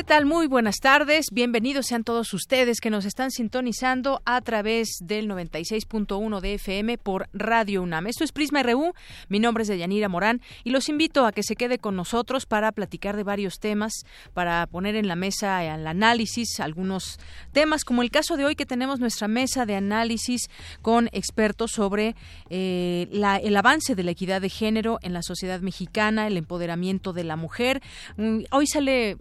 ¿Qué tal? Muy buenas tardes. Bienvenidos sean todos ustedes que nos están sintonizando a través del 96.1 de FM por Radio UNAM. Esto es Prisma RU. Mi nombre es Deyanira Morán y los invito a que se quede con nosotros para platicar de varios temas, para poner en la mesa el análisis algunos temas, como el caso de hoy que tenemos nuestra mesa de análisis con expertos sobre eh, el avance de la equidad de género en la sociedad mexicana, el empoderamiento de la mujer. Mm, hoy sale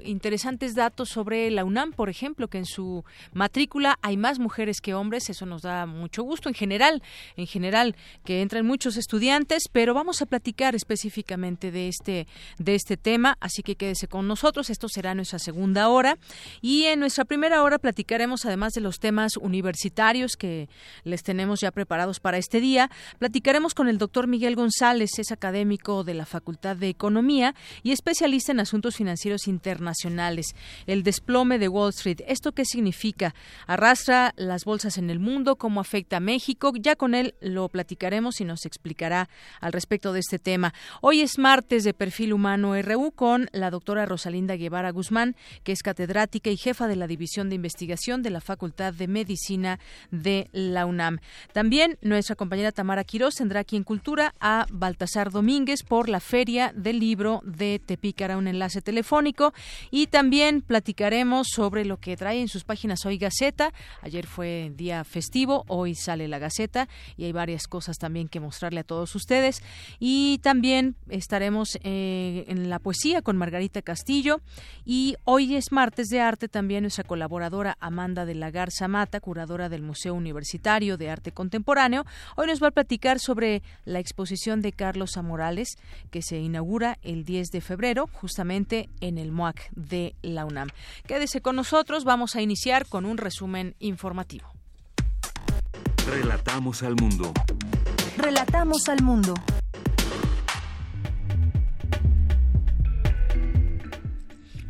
datos sobre la UNAM, por ejemplo, que en su matrícula hay más mujeres que hombres, eso nos da mucho gusto en general, en general que entran muchos estudiantes, pero vamos a platicar específicamente de este de este tema, así que quédese con nosotros, esto será nuestra segunda hora y en nuestra primera hora platicaremos además de los temas universitarios que les tenemos ya preparados para este día, platicaremos con el doctor Miguel González, es académico de la Facultad de Economía y especialista en asuntos financieros internacionales el desplome de Wall Street. ¿Esto qué significa? ¿Arrastra las bolsas en el mundo? ¿Cómo afecta a México? Ya con él lo platicaremos y nos explicará al respecto de este tema. Hoy es martes de Perfil Humano RU con la doctora Rosalinda Guevara Guzmán, que es catedrática y jefa de la División de Investigación de la Facultad de Medicina de la UNAM. También nuestra compañera Tamara Quirós tendrá aquí en Cultura a Baltasar Domínguez por la Feria del Libro de Tepícara, un enlace telefónico. Y también platicaremos sobre lo que trae en sus páginas hoy Gaceta. Ayer fue día festivo, hoy sale la Gaceta y hay varias cosas también que mostrarle a todos ustedes. Y también estaremos eh, en la poesía con Margarita Castillo. Y hoy es martes de arte también nuestra colaboradora Amanda de la Garza Mata, curadora del Museo Universitario de Arte Contemporáneo. Hoy nos va a platicar sobre la exposición de Carlos Amorales que se inaugura el 10 de febrero justamente en el MOAC de la UNAM. Quédese con nosotros, vamos a iniciar con un resumen informativo. Relatamos al mundo. Relatamos al mundo.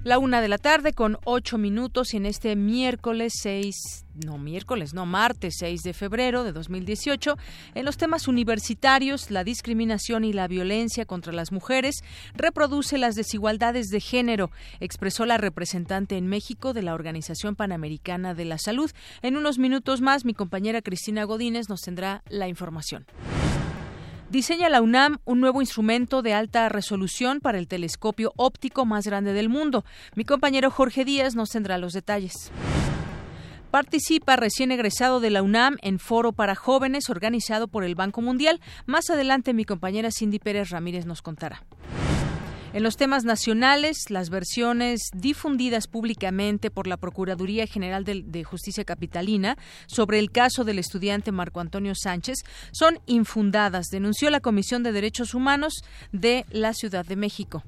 La una de la tarde con ocho minutos y en este miércoles 6 no miércoles, no martes 6 de febrero de 2018, en los temas universitarios, la discriminación y la violencia contra las mujeres reproduce las desigualdades de género, expresó la representante en México de la Organización Panamericana de la Salud. En unos minutos más, mi compañera Cristina Godínez nos tendrá la información. Diseña la UNAM un nuevo instrumento de alta resolución para el telescopio óptico más grande del mundo. Mi compañero Jorge Díaz nos tendrá los detalles. Participa recién egresado de la UNAM en foro para jóvenes organizado por el Banco Mundial. Más adelante mi compañera Cindy Pérez Ramírez nos contará. En los temas nacionales, las versiones difundidas públicamente por la Procuraduría General de, Justicia Capitalina sobre el caso del estudiante Marco Antonio Sánchez son infundadas, denunció la Comisión de Derechos Humanos de la Ciudad de México.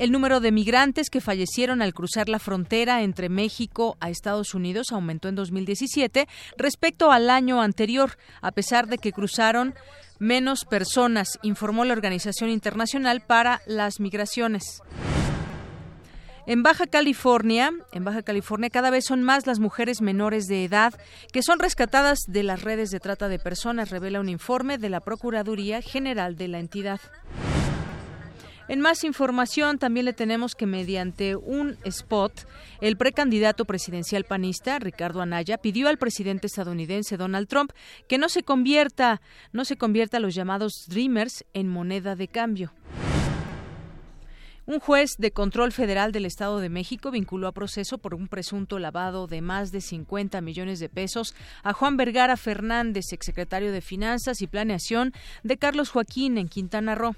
El número de migrantes que fallecieron al cruzar la frontera entre México a Estados Unidos aumentó en 2017 respecto al año anterior, a pesar de que cruzaron menos personas, informó la Organización Internacional para las Migraciones. En Baja California, en Baja California cada vez son más las mujeres menores de edad que son rescatadas de las redes de trata de personas, revela un informe de la Procuraduría General de la entidad. En más información, también le tenemos que mediante un spot, el precandidato presidencial panista, Ricardo Anaya, pidió al presidente estadounidense Donald Trump que no se convierta, no se convierta a los llamados Dreamers en moneda de cambio. Un juez de control federal del Estado de México vinculó a proceso por un presunto lavado de más de 50 millones de pesos a Juan Vergara Fernández, exsecretario de Finanzas y Planeación de Carlos Joaquín en Quintana Roo.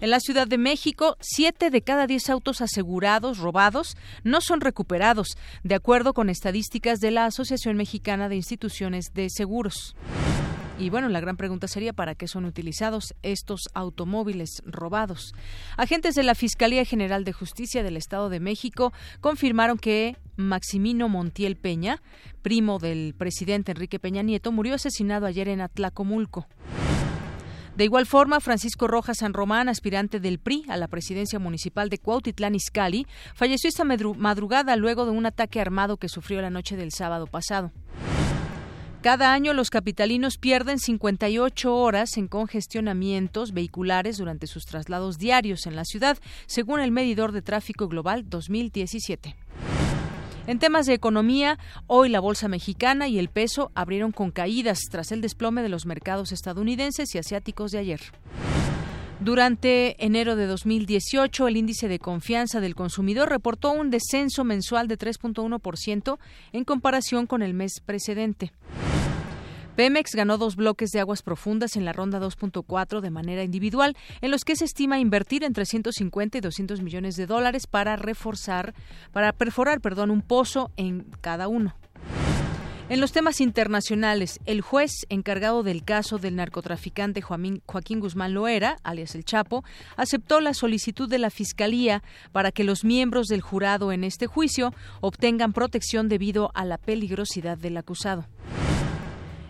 En la Ciudad de México, siete de cada diez autos asegurados robados no son recuperados, de acuerdo con estadísticas de la Asociación Mexicana de Instituciones de Seguros. Y bueno, la gran pregunta sería para qué son utilizados estos automóviles robados. Agentes de la Fiscalía General de Justicia del Estado de México confirmaron que Maximino Montiel Peña, primo del presidente Enrique Peña Nieto, murió asesinado ayer en Atlacomulco. De igual forma, Francisco Rojas San Román, aspirante del PRI a la presidencia municipal de Cuautitlán Izcalli, falleció esta madrugada luego de un ataque armado que sufrió la noche del sábado pasado. Cada año los capitalinos pierden 58 horas en congestionamientos vehiculares durante sus traslados diarios en la ciudad, según el medidor de tráfico global 2017. En temas de economía, hoy la bolsa mexicana y el peso abrieron con caídas tras el desplome de los mercados estadounidenses y asiáticos de ayer. Durante enero de 2018, el índice de confianza del consumidor reportó un descenso mensual de 3.1% en comparación con el mes precedente. Pemex ganó dos bloques de aguas profundas en la ronda 2.4 de manera individual, en los que se estima invertir entre 150 y 200 millones de dólares para reforzar, para perforar, perdón, un pozo en cada uno. En los temas internacionales, el juez encargado del caso del narcotraficante Joaquín Guzmán Loera, alias El Chapo, aceptó la solicitud de la Fiscalía para que los miembros del jurado en este juicio obtengan protección debido a la peligrosidad del acusado.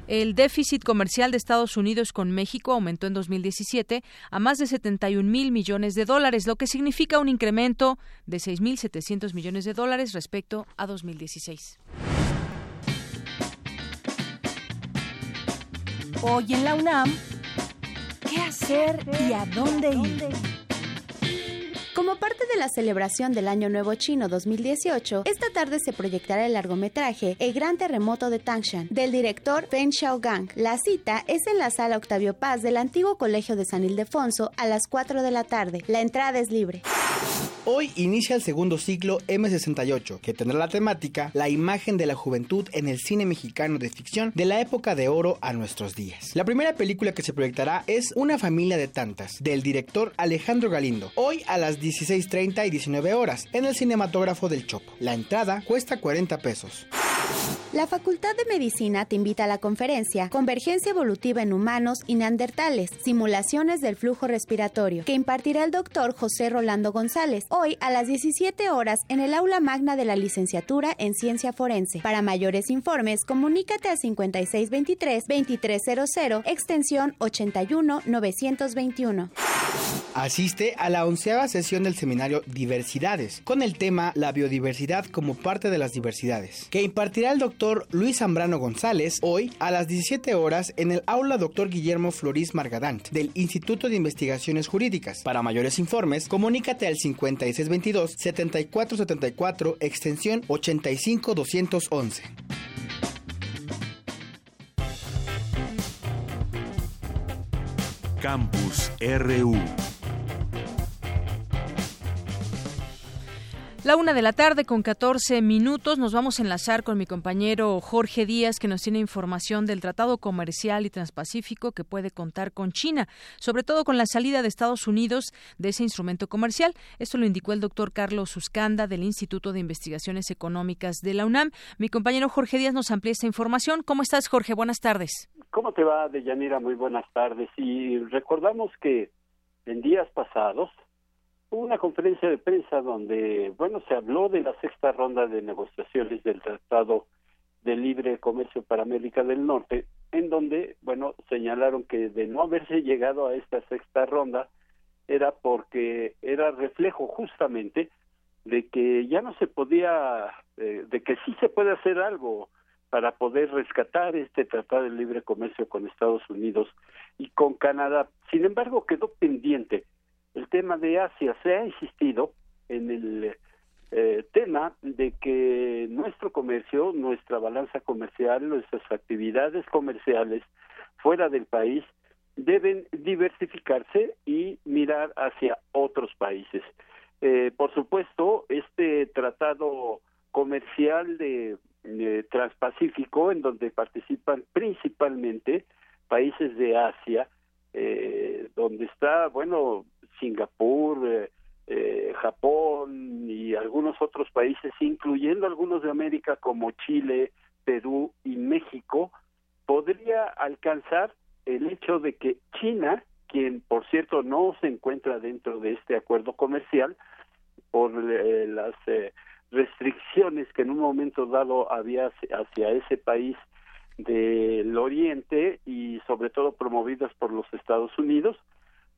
El déficit comercial de Estados Unidos con México aumentó en 2017 a más de 71 mil millones de dólares, lo que significa un incremento de 6.700 millones de dólares respecto a 2016. Hoy en la UNAM, ¿qué hacer y a dónde ir? Como parte de la celebración del Año Nuevo Chino 2018, esta tarde se proyectará el largometraje El Gran Terremoto de Tangshan, del director Feng Xiaogang. La cita es en la sala Octavio Paz del antiguo Colegio de San Ildefonso a las 4 de la tarde. La entrada es libre. Hoy inicia el segundo ciclo M68, que tendrá la temática La imagen de la juventud en el cine mexicano de ficción de la época de oro a nuestros días. La primera película que se proyectará es Una familia de tantas, del director Alejandro Galindo, hoy a las 16.30 y 19 horas, en el cinematógrafo del Chopo. La entrada cuesta 40 pesos. La Facultad de Medicina te invita a la conferencia Convergencia Evolutiva en Humanos y Neandertales, Simulaciones del Flujo Respiratorio, que impartirá el doctor José Rolando González, hoy a las 17 horas en el aula magna de la licenciatura en Ciencia Forense. Para mayores informes, comunícate al 5623-2300, extensión 81921. Asiste a la onceava sesión del seminario Diversidades, con el tema La biodiversidad como parte de las diversidades, que impartirá el doctor Luis Zambrano González hoy a las 17 horas en el aula doctor Guillermo Florís Margadant del Instituto de Investigaciones Jurídicas. Para mayores informes, comunícate al 5622-7474, extensión 85211. Campus RU. La una de la tarde con 14 minutos nos vamos a enlazar con mi compañero Jorge Díaz que nos tiene información del Tratado Comercial y Transpacífico que puede contar con China, sobre todo con la salida de Estados Unidos de ese instrumento comercial. Esto lo indicó el doctor Carlos Suscanda del Instituto de Investigaciones Económicas de la UNAM. Mi compañero Jorge Díaz nos amplía esta información. ¿Cómo estás, Jorge? Buenas tardes. ¿Cómo te va, Deyanira? Muy buenas tardes. Y recordamos que en días pasados Hubo una conferencia de prensa donde, bueno, se habló de la sexta ronda de negociaciones del Tratado de Libre Comercio para América del Norte, en donde, bueno, señalaron que de no haberse llegado a esta sexta ronda era porque era reflejo justamente de que ya no se podía, eh, de que sí se puede hacer algo para poder rescatar este tratado de libre comercio con Estados Unidos y con Canadá. Sin embargo, quedó pendiente el tema de Asia. Se ha insistido en el eh, tema de que nuestro comercio, nuestra balanza comercial, nuestras actividades comerciales fuera del país deben diversificarse y mirar hacia otros países. Eh, por supuesto, este tratado comercial de, de, Transpacífico, en donde participan principalmente países de Asia, eh, donde está, bueno, Singapur, Japón y algunos otros países, incluyendo algunos de América como Chile, Perú y México, podría alcanzar el hecho de que China, quien por cierto no se encuentra dentro de este acuerdo comercial por las restricciones que en un momento dado había hacia ese país del Oriente y sobre todo promovidas por los Estados Unidos,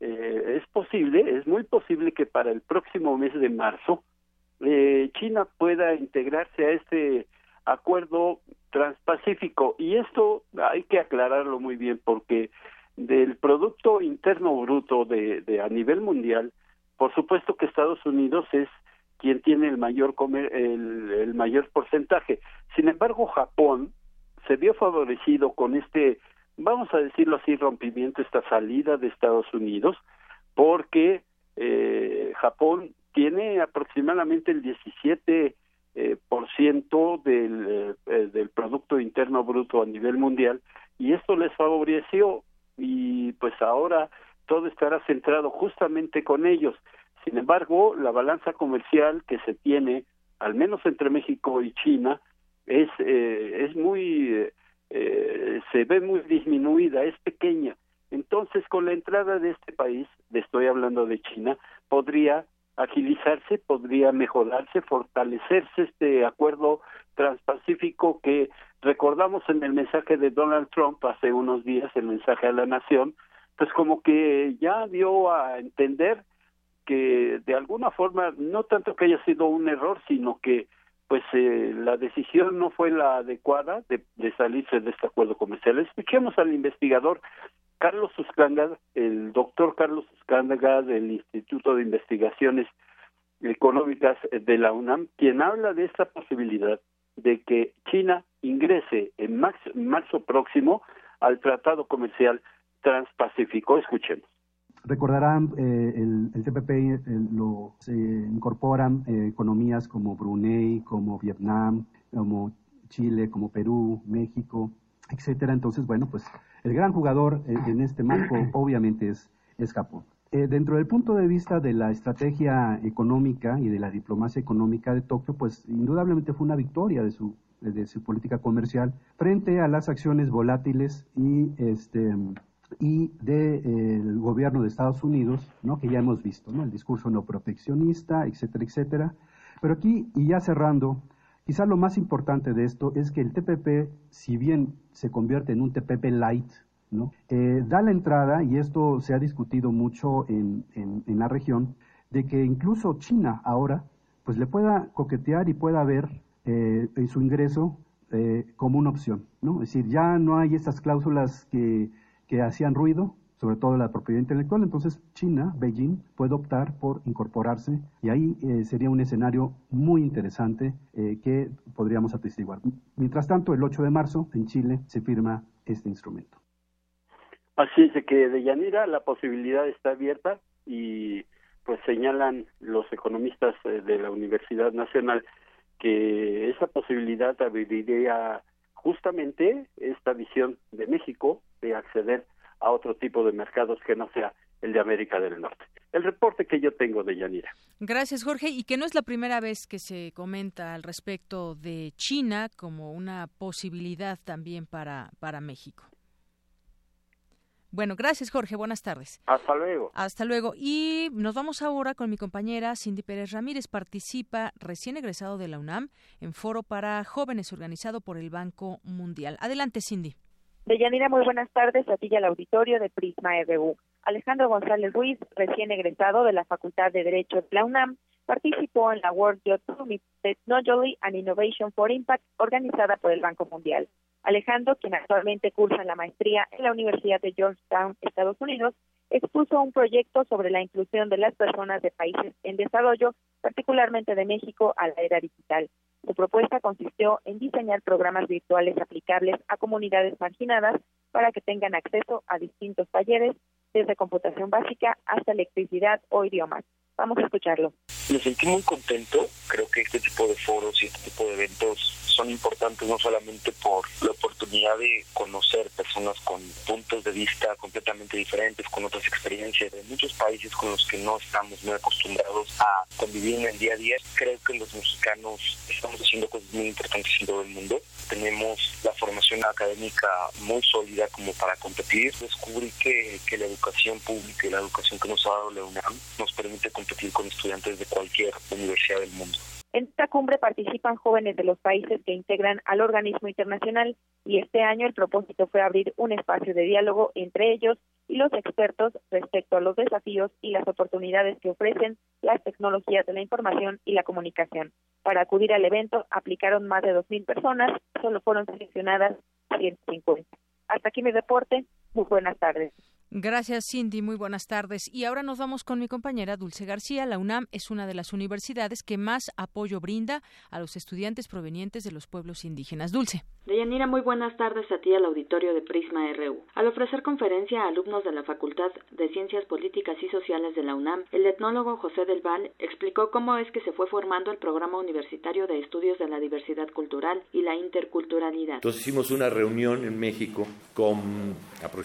eh, es posible, es muy posible que para el próximo mes de marzo eh, China pueda integrarse a este acuerdo transpacífico y esto hay que aclararlo muy bien porque del producto interno bruto de, a nivel mundial, por supuesto que Estados Unidos es quien tiene el mayor comer, el mayor porcentaje. Sin embargo, Japón se vio favorecido con este, vamos a decirlo así, rompimiento, esta salida de Estados Unidos, porque eh, Japón tiene aproximadamente el 17 eh, por ciento del, eh, del Producto Interno Bruto a nivel mundial y esto les favoreció y pues ahora todo estará centrado justamente con ellos. Sin embargo, la balanza comercial que se tiene, al menos entre México y China, es, eh, es muy, eh, se ve muy disminuida, es pequeña. Entonces, con la entrada de este país, le estoy hablando de China, podría agilizarse, podría mejorarse, fortalecerse este acuerdo transpacífico que recordamos en el mensaje de Donald Trump hace unos días, el mensaje a la nación, pues como que ya dio a entender que de alguna forma, no tanto que haya sido un error, sino que pues eh, la decisión no fue la adecuada de, de, salirse de este acuerdo comercial. Escuchemos al investigador Carlos Suscanga, el doctor Carlos Suscanga del Instituto de Investigaciones Económicas de la UNAM, quien habla de esta posibilidad de que China ingrese en marzo, marzo próximo al Tratado Comercial Transpacífico. Escuchemos. Recordarán, eh, el, el, TPP eh, lo, se incorporan eh, economías como Brunei, como Vietnam, como Chile, como Perú, México, etcétera. Entonces, bueno, pues el gran jugador en este marco obviamente es, es Japón. dentro del punto de vista de la estrategia económica y de la diplomacia económica de Tokio, pues indudablemente fue una victoria de su, de su política comercial frente a las acciones volátiles y este y del de, gobierno de Estados Unidos, ¿no? que ya hemos visto, ¿no? el discurso no proteccionista, etcétera, etcétera. Pero aquí, y ya cerrando, quizás lo más importante de esto es que el TPP, si bien se convierte en un TPP light, ¿no? Eh, da la entrada, y esto se ha discutido mucho en, en, en, la región, de que incluso China ahora pues le pueda coquetear y pueda ver eh, su ingreso eh, como una opción. ¿no? Es decir, ya no hay estas cláusulas que que hacían ruido, sobre todo la propiedad intelectual. Entonces China, Beijing, puede optar por incorporarse y ahí eh, sería un escenario muy interesante eh, que podríamos atestiguar. Mientras tanto, el 8 de marzo en Chile se firma este instrumento. Así es que de Yanira la posibilidad está abierta y pues señalan los economistas eh, de la Universidad Nacional que esa posibilidad abriría justamente esta visión de México de acceder a otro tipo de mercados que no sea el de América del Norte. El reporte que yo tengo de Yanira. Gracias, Jorge. Y que no es la primera vez que se comenta al respecto de China como una posibilidad también para, para México. Bueno, gracias Jorge, buenas tardes. Hasta luego. Hasta luego. Y nos vamos ahora con mi compañera Cindy Pérez Ramírez. Participa recién egresado de la UNAM en foro para jóvenes organizado por el Banco Mundial. Adelante, Cindy. Deyanira, muy buenas tardes a ti y al auditorio de Prisma RU. Alejandro González Ruiz, recién egresado de la Facultad de Derecho de la UNAM, participó en la World Youth Summit Technology and Innovation for Impact organizada por el Banco Mundial. Alejandro, quien actualmente cursa la maestría en la Universidad de Georgetown, Estados Unidos, expuso un proyecto sobre la inclusión de las personas de países en desarrollo, particularmente de México, a la era digital. Su propuesta consistió en diseñar programas virtuales aplicables a comunidades marginadas para que tengan acceso a distintos talleres, desde computación básica hasta electricidad o idiomas. Vamos a escucharlo. Me sentí muy contento. Creo que este tipo de foros y este tipo de eventos son importantes no solamente por la oportunidad de conocer personas con puntos de vista completamente diferentes, con otras experiencias de muchos países con los que no estamos muy acostumbrados a convivir en el día a día. Creo que los mexicanos estamos haciendo cosas muy importantes en todo el mundo. Tenemos la formación académica muy sólida como para competir. Descubrí que, que la educación pública y la educación que nos ha dado la UNAM nos permite competir con estudiantes de cualquier universidad del mundo. En esta cumbre participan jóvenes de los países que integran al organismo internacional y este año el propósito fue abrir un espacio de diálogo entre ellos y los expertos respecto a los desafíos y las oportunidades que ofrecen las tecnologías de la información y la comunicación. Para acudir al evento aplicaron más de 2.000 personas, solo fueron seleccionadas 150. Hasta aquí mi reporte. Muy buenas tardes. Gracias, Cindy. Muy buenas tardes. Y ahora nos vamos con mi compañera Dulce García. La UNAM es una de las universidades que más apoyo brinda a los estudiantes provenientes de los pueblos indígenas. Dulce. Deyanira, muy buenas tardes a ti al auditorio de Prisma RU. Al ofrecer conferencia a alumnos de la Facultad de Ciencias Políticas y Sociales de la UNAM, el etnólogo José del Val explicó cómo es que se fue formando el programa universitario de estudios de la diversidad cultural y la interculturalidad. Entonces hicimos una reunión en México con aproximadamente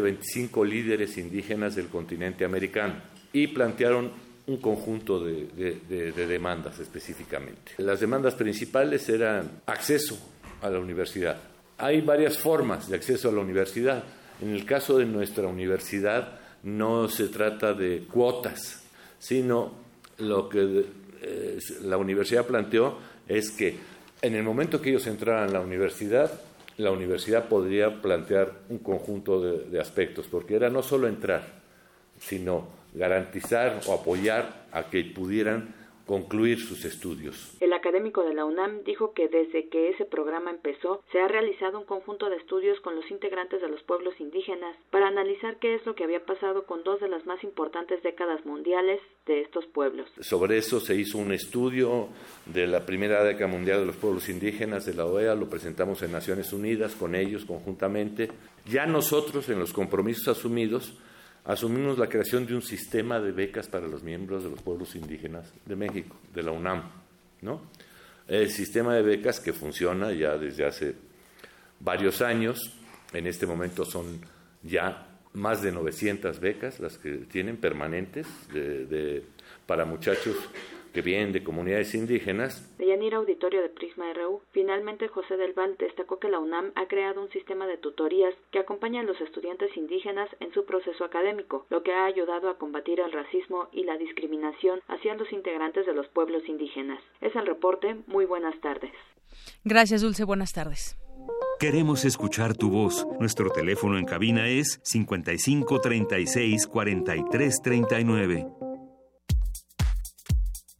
25 líderes indígenas del continente americano y plantearon un conjunto de, demandas específicamente. Las demandas principales eran acceso a la universidad. Hay varias formas de acceso a la universidad. En el caso de nuestra universidad no se trata de cuotas, sino lo que eh, la universidad planteó es que en el momento que ellos entraran a la universidad, la universidad podría plantear un conjunto de, aspectos, porque era no solo entrar, sino garantizar o apoyar a que pudieran concluir sus estudios. El académico de la UNAM dijo que desde que ese programa empezó se ha realizado un conjunto de estudios con los integrantes de los pueblos indígenas para analizar qué es lo que había pasado con dos de las más importantes décadas mundiales de estos pueblos. Sobre eso se hizo un estudio de la primera década mundial de los pueblos indígenas de la OEA, lo presentamos en Naciones Unidas con ellos conjuntamente. Ya nosotros en los compromisos asumidos asumimos la creación de un sistema de becas para los miembros de los pueblos indígenas de México, de la UNAM, ¿no? El sistema de becas que funciona ya desde hace varios años, en este momento son ya más de 900 becas las que tienen permanentes de, para muchachos que vienen de comunidades indígenas. De Yanira Auditorio de Prisma RU, finalmente José del Val destacó que la UNAM ha creado un sistema de tutorías que acompaña a los estudiantes indígenas en su proceso académico, lo que ha ayudado a combatir el racismo y la discriminación hacia los integrantes de los pueblos indígenas. Es el reporte. Muy buenas tardes. Gracias, Dulce. Buenas tardes. Queremos escuchar tu voz. Nuestro teléfono en cabina es 55 36 43 39.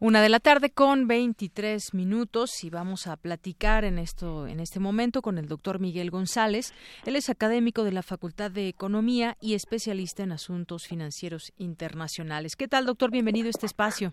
Una de la tarde con 23 minutos y vamos a platicar en esto en este momento con el doctor Miguel González. Él es académico de la Facultad de Economía y especialista en asuntos financieros internacionales. ¿Qué tal, doctor? Bienvenido a este espacio.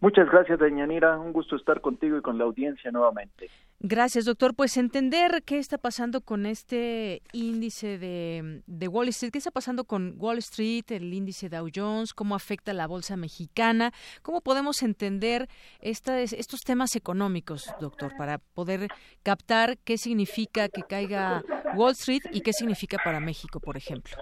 Muchas gracias, Nira. Un gusto estar contigo y con la audiencia nuevamente. Gracias, doctor. Pues entender qué está pasando con este índice de, Wall Street, qué está pasando con Wall Street, el índice Dow Jones, cómo afecta la bolsa mexicana, cómo podemos entender estos temas económicos, doctor, para poder captar qué significa que caiga Wall Street y qué significa para México, por ejemplo.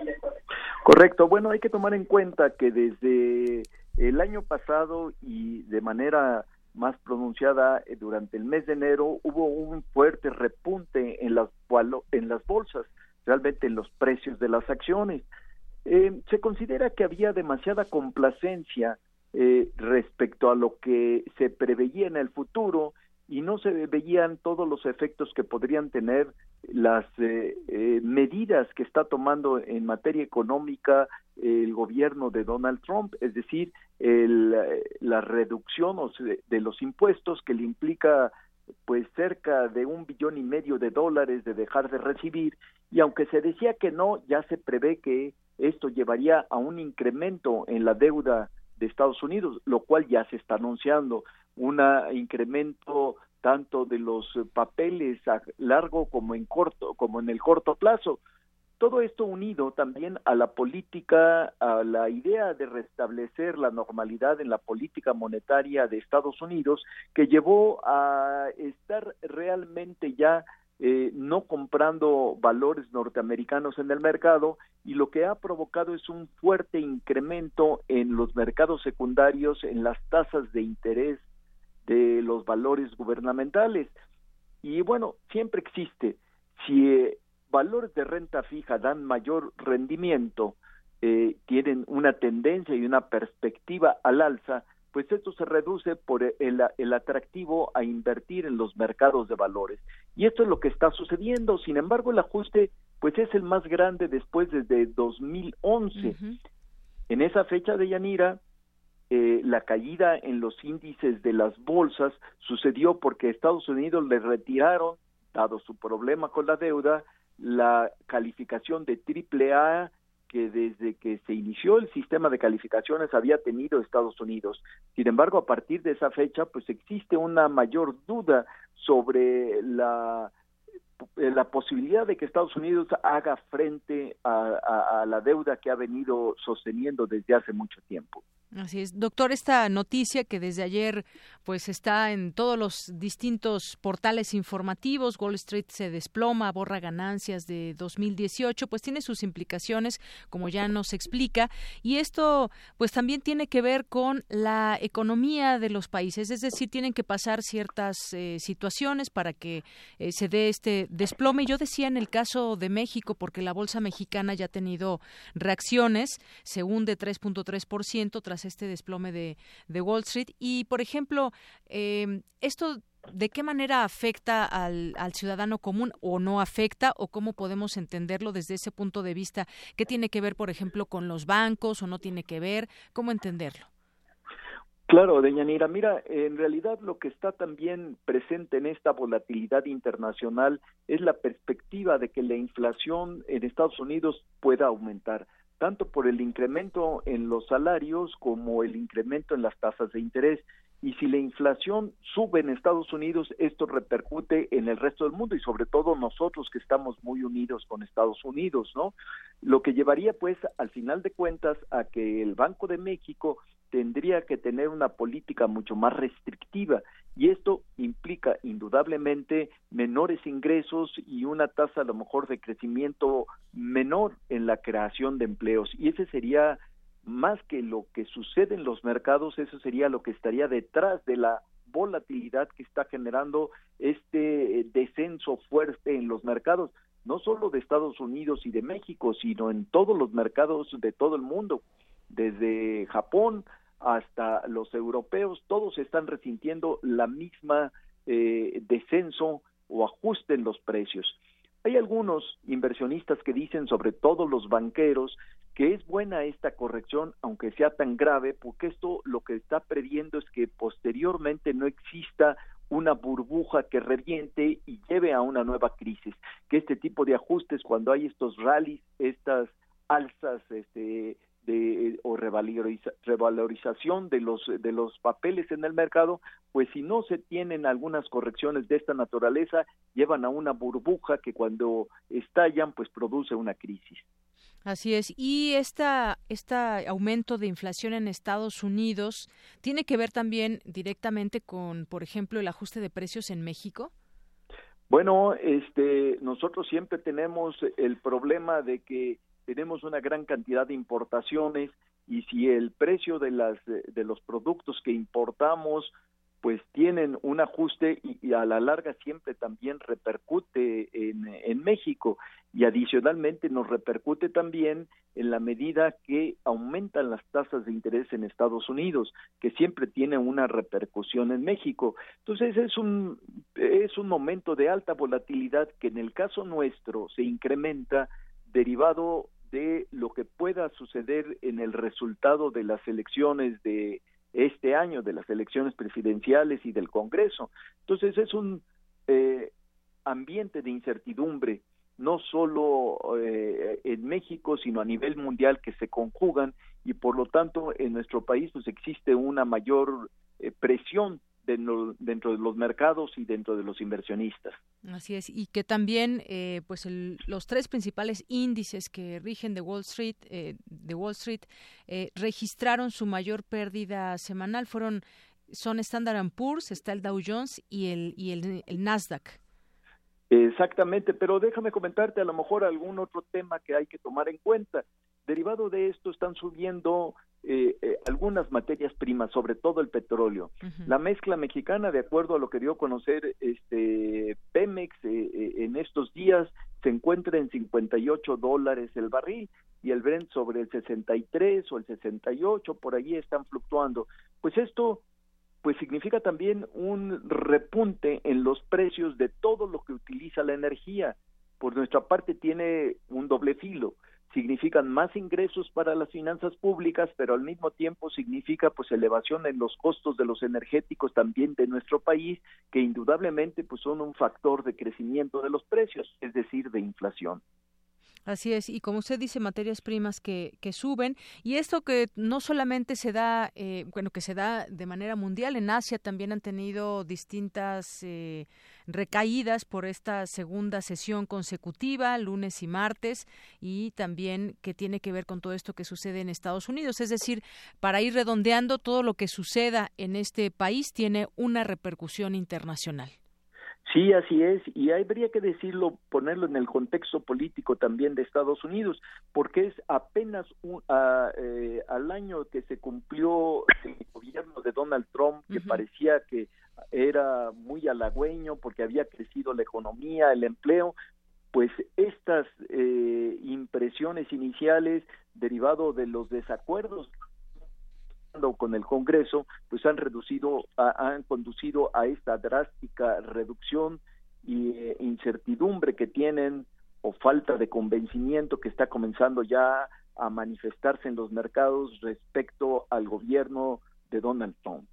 Correcto. Bueno, hay que tomar en cuenta que desde el año pasado y de manera más pronunciada eh, durante el mes de enero hubo un fuerte repunte en las en las bolsas, realmente en los precios de las acciones. Eh, se considera que había demasiada complacencia eh, respecto a lo que se preveía en el futuro y no se veían todos los efectos que podrían tener las eh, eh, medidas que está tomando en materia económica el gobierno de Donald Trump, es decir, el, la reducción de los impuestos que le implica pues cerca de un billón y medio de dólares de dejar de recibir y aunque se decía que no, ya se prevé que esto llevaría a un incremento en la deuda de Estados Unidos, lo cual ya se está anunciando, un incremento tanto de los papeles a largo como en corto, como en el corto plazo. Todo esto unido también a la política, a la idea de restablecer la normalidad en la política monetaria de Estados Unidos, que llevó a estar realmente ya eh, no comprando valores norteamericanos en el mercado y lo que ha provocado es un fuerte incremento en los mercados secundarios, en las tasas de interés de los valores gubernamentales. Y bueno, siempre existe. Si eh, valores de renta fija dan mayor rendimiento, eh, tienen una tendencia y una perspectiva al alza, pues esto se reduce por el, el, atractivo a invertir en los mercados de valores. Y esto es lo que está sucediendo. Sin embargo, el ajuste pues es el más grande después desde 2011. En esa fecha de Yanira, eh, la caída en los índices de las bolsas sucedió porque Estados Unidos le retiraron, dado su problema con la deuda, la calificación de triple A que desde que se inició el sistema de calificaciones había tenido Estados Unidos. Sin embargo, a partir de esa fecha, pues existe una mayor duda sobre la la posibilidad de que Estados Unidos haga frente a la deuda que ha venido sosteniendo desde hace mucho tiempo. Así es, doctor, esta noticia que desde ayer pues está en todos los distintos portales informativos, Wall Street se desploma, borra ganancias de 2018, pues tiene sus implicaciones, como ya nos explica, y esto pues también tiene que ver con la economía de los países, es decir, tienen que pasar ciertas eh, situaciones para que eh, se dé este desplome. Yo decía en el caso de México, porque la bolsa mexicana ya ha tenido reacciones, se hunde 3.3% tras este desplome de, Wall Street. Y, por ejemplo, eh, esto ¿De qué manera afecta al, ciudadano común o no afecta o cómo podemos entenderlo desde ese punto de vista? ¿Qué tiene que ver, por ejemplo, con los bancos o no tiene que ver? ¿Cómo entenderlo? Claro, Deñanira, mira, en realidad lo que está también presente en esta volatilidad internacional es la perspectiva de que la inflación en Estados Unidos pueda aumentar tanto por el incremento en los salarios como el incremento en las tasas de interés. Y si la inflación sube en Estados Unidos, esto repercute en el resto del mundo y sobre todo nosotros que estamos muy unidos con Estados Unidos, ¿no? Lo que llevaría pues al final de cuentas a que el Banco de México tendría que tener una política mucho más restrictiva y esto implica indudablemente menores ingresos y una tasa a lo mejor de crecimiento menor en la creación de empleos y ese sería más que lo que sucede en los mercados, eso sería lo que estaría detrás de la volatilidad que está generando este eh, descenso fuerte en los mercados, no solo de Estados Unidos y de México, sino en todos los mercados de todo el mundo, desde Japón hasta los europeos, todos están resintiendo la misma eh, descenso o ajuste en los precios. Hay algunos inversionistas que dicen, sobre todo los banqueros, que es buena esta corrección, aunque sea tan grave, porque esto lo que está previendo es que posteriormente no exista una burbuja que reviente y lleve a una nueva crisis, que este tipo de ajustes, cuando hay estos rallies, estas alzas este, de o revalorización de los de los papeles en el mercado, pues si no se tienen algunas correcciones de esta naturaleza, llevan a una burbuja que cuando estallan pues produce una crisis. Así es. Y esta, este aumento de inflación en Estados Unidos tiene que ver también directamente con, por ejemplo, el ajuste de precios en México. Bueno, este, nosotros siempre tenemos el problema de que tenemos una gran cantidad de importaciones y si el precio de las de los productos que importamos pues tienen un ajuste y, a la larga siempre también repercute en, en México y adicionalmente nos repercute también en la medida que aumentan las tasas de interés en Estados Unidos, que siempre tiene una repercusión en México. Entonces es un es un momento de alta volatilidad que en el caso nuestro se incrementa derivado de lo que pueda suceder en el resultado de las elecciones de este año, de las elecciones presidenciales y del Congreso. Entonces es un eh, ambiente de incertidumbre, no solo eh, en México, sino a nivel mundial que se conjugan y por lo tanto en nuestro país pues existe una mayor eh, presión dentro, de los mercados y dentro de los inversionistas. Así es, y que también eh, pues los tres principales índices que rigen de Wall Street, eh, de Wall Street eh, registraron su mayor pérdida semanal. Fueron son Standard Poor's, está el Dow Jones y el y el, el Nasdaq. Exactamente, pero déjame comentarte a lo mejor algún otro tema que hay que tomar en cuenta. Derivado de esto están subiendo eh, eh, algunas materias primas, sobre todo el petróleo. La mezcla mexicana, de acuerdo a lo que dio a conocer este Pemex eh, en estos días, se encuentra en 58 dólares el barril y el Brent sobre el 63 o el 68, por allí están fluctuando. Pues esto pues significa también un repunte en los precios de todo lo que utiliza la energía. Por nuestra parte tiene un doble filo significan más ingresos para las finanzas públicas, pero al mismo tiempo significa pues elevación en los costos de los energéticos también de nuestro país, que indudablemente pues son un factor de crecimiento de los precios, es decir, de inflación. Así es, y como usted dice, materias primas que, que suben, y esto que no solamente se da, eh, bueno, que se da de manera mundial, en Asia también han tenido distintas eh, recaídas por esta segunda sesión consecutiva, lunes y martes, y también que tiene que ver con todo esto que sucede en Estados Unidos. Es decir, para ir redondeando, todo lo que suceda en este país tiene una repercusión internacional. Sí, así es, y habría que decirlo, ponerlo en el contexto político también de Estados Unidos, porque es apenas un, eh, al año que se cumplió el gobierno de Donald Trump, que parecía que era muy halagüeño porque había crecido la economía, el empleo, pues estas eh, impresiones iniciales derivado de los desacuerdos con el Congreso, pues han reducido, han conducido a esta drástica reducción y eh, incertidumbre que tienen o falta de convencimiento que está comenzando ya a manifestarse en los mercados respecto al gobierno de Donald Trump.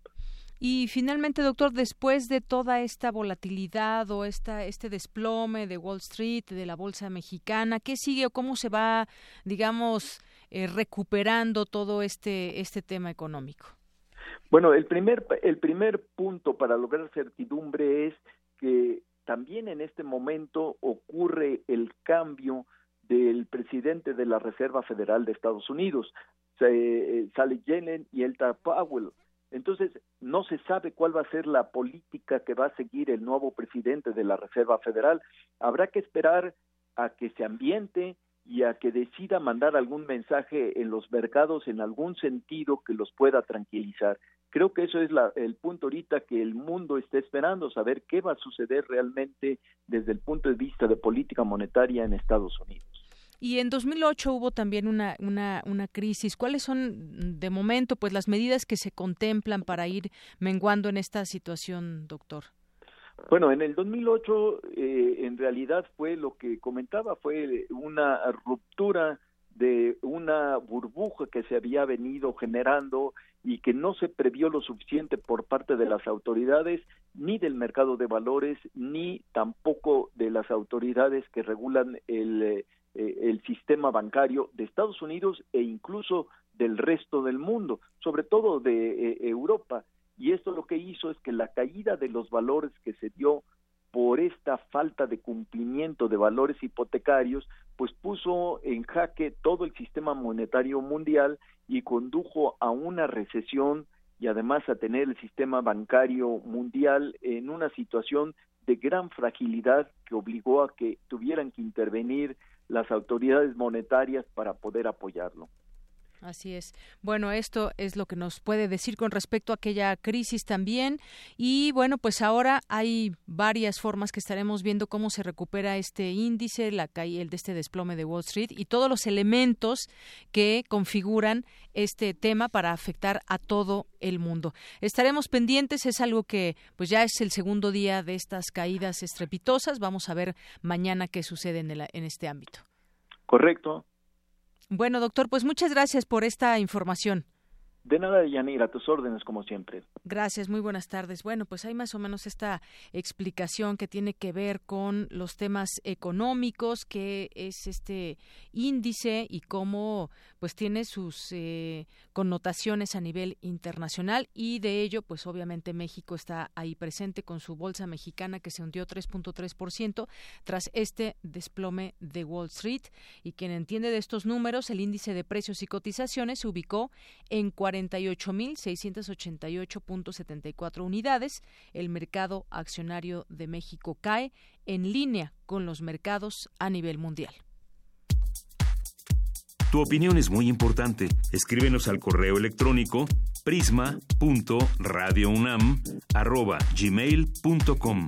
Y finalmente, doctor, después de toda esta volatilidad o esta, este desplome de Wall Street, de la bolsa mexicana, ¿qué sigue o cómo se va, digamos, eh, recuperando todo este, este tema económico? Bueno, el primer, el primer punto para lograr certidumbre es que también en este momento ocurre el cambio del presidente de la Reserva Federal de Estados Unidos, eh, Sally Yellen y Elta Powell. Entonces, no se sabe cuál va a ser la política que va a seguir el nuevo presidente de la Reserva Federal. Habrá que esperar a que se ambiente y a que decida mandar algún mensaje en los mercados en algún sentido que los pueda tranquilizar. Creo que eso es el punto ahorita que el mundo está esperando, saber qué va a suceder realmente desde el punto de vista de política monetaria en Estados Unidos. Y en 2008 hubo también una, una, una crisis. ¿Cuáles son, de momento, pues las medidas que se contemplan para ir menguando en esta situación, doctor? Bueno, en el 2008 eh, en realidad fue lo que comentaba, fue una ruptura de una burbuja que se había venido generando y que no se previó lo suficiente por parte de las autoridades ni del mercado de valores ni tampoco de las autoridades que regulan el, eh, el sistema bancario de Estados Unidos e incluso del resto del mundo, sobre todo de eh, Europa y esto lo que hizo es que la caída de los valores que se dio por esta falta de cumplimiento de valores hipotecarios, pues puso en jaque todo el sistema monetario mundial y condujo a una recesión y además a tener el sistema bancario mundial en una situación de gran fragilidad que obligó a que tuvieran que intervenir las autoridades monetarias para poder apoyarlo. Así es. Bueno, esto es lo que nos puede decir con respecto a aquella crisis también. Y bueno, pues ahora hay varias formas que estaremos viendo cómo se recupera este índice, la el de este desplome de Wall Street y todos los elementos que configuran este tema para afectar a todo el mundo. Estaremos pendientes, es algo que pues ya es el segundo día de estas caídas estrepitosas. Vamos a ver mañana qué sucede en, en este ámbito. Correcto. Bueno, doctor, pues muchas gracias por esta información. De nada, Yanira, a tus órdenes como siempre. Gracias, muy buenas tardes. Bueno, pues hay más o menos esta explicación que tiene que ver con los temas económicos, que es este índice y cómo pues tiene sus eh, connotaciones a nivel internacional y de ello pues obviamente México está ahí presente con su bolsa mexicana que se hundió 3.3% tras este desplome de Wall Street y quien entiende de estos números el índice de precios y cotizaciones se ubicó en 48.688.74 unidades. El mercado accionario de México cae en línea con los mercados a nivel mundial. Tu opinión es muy importante. Escríbenos al correo electrónico prisma.radiounam@gmail.com.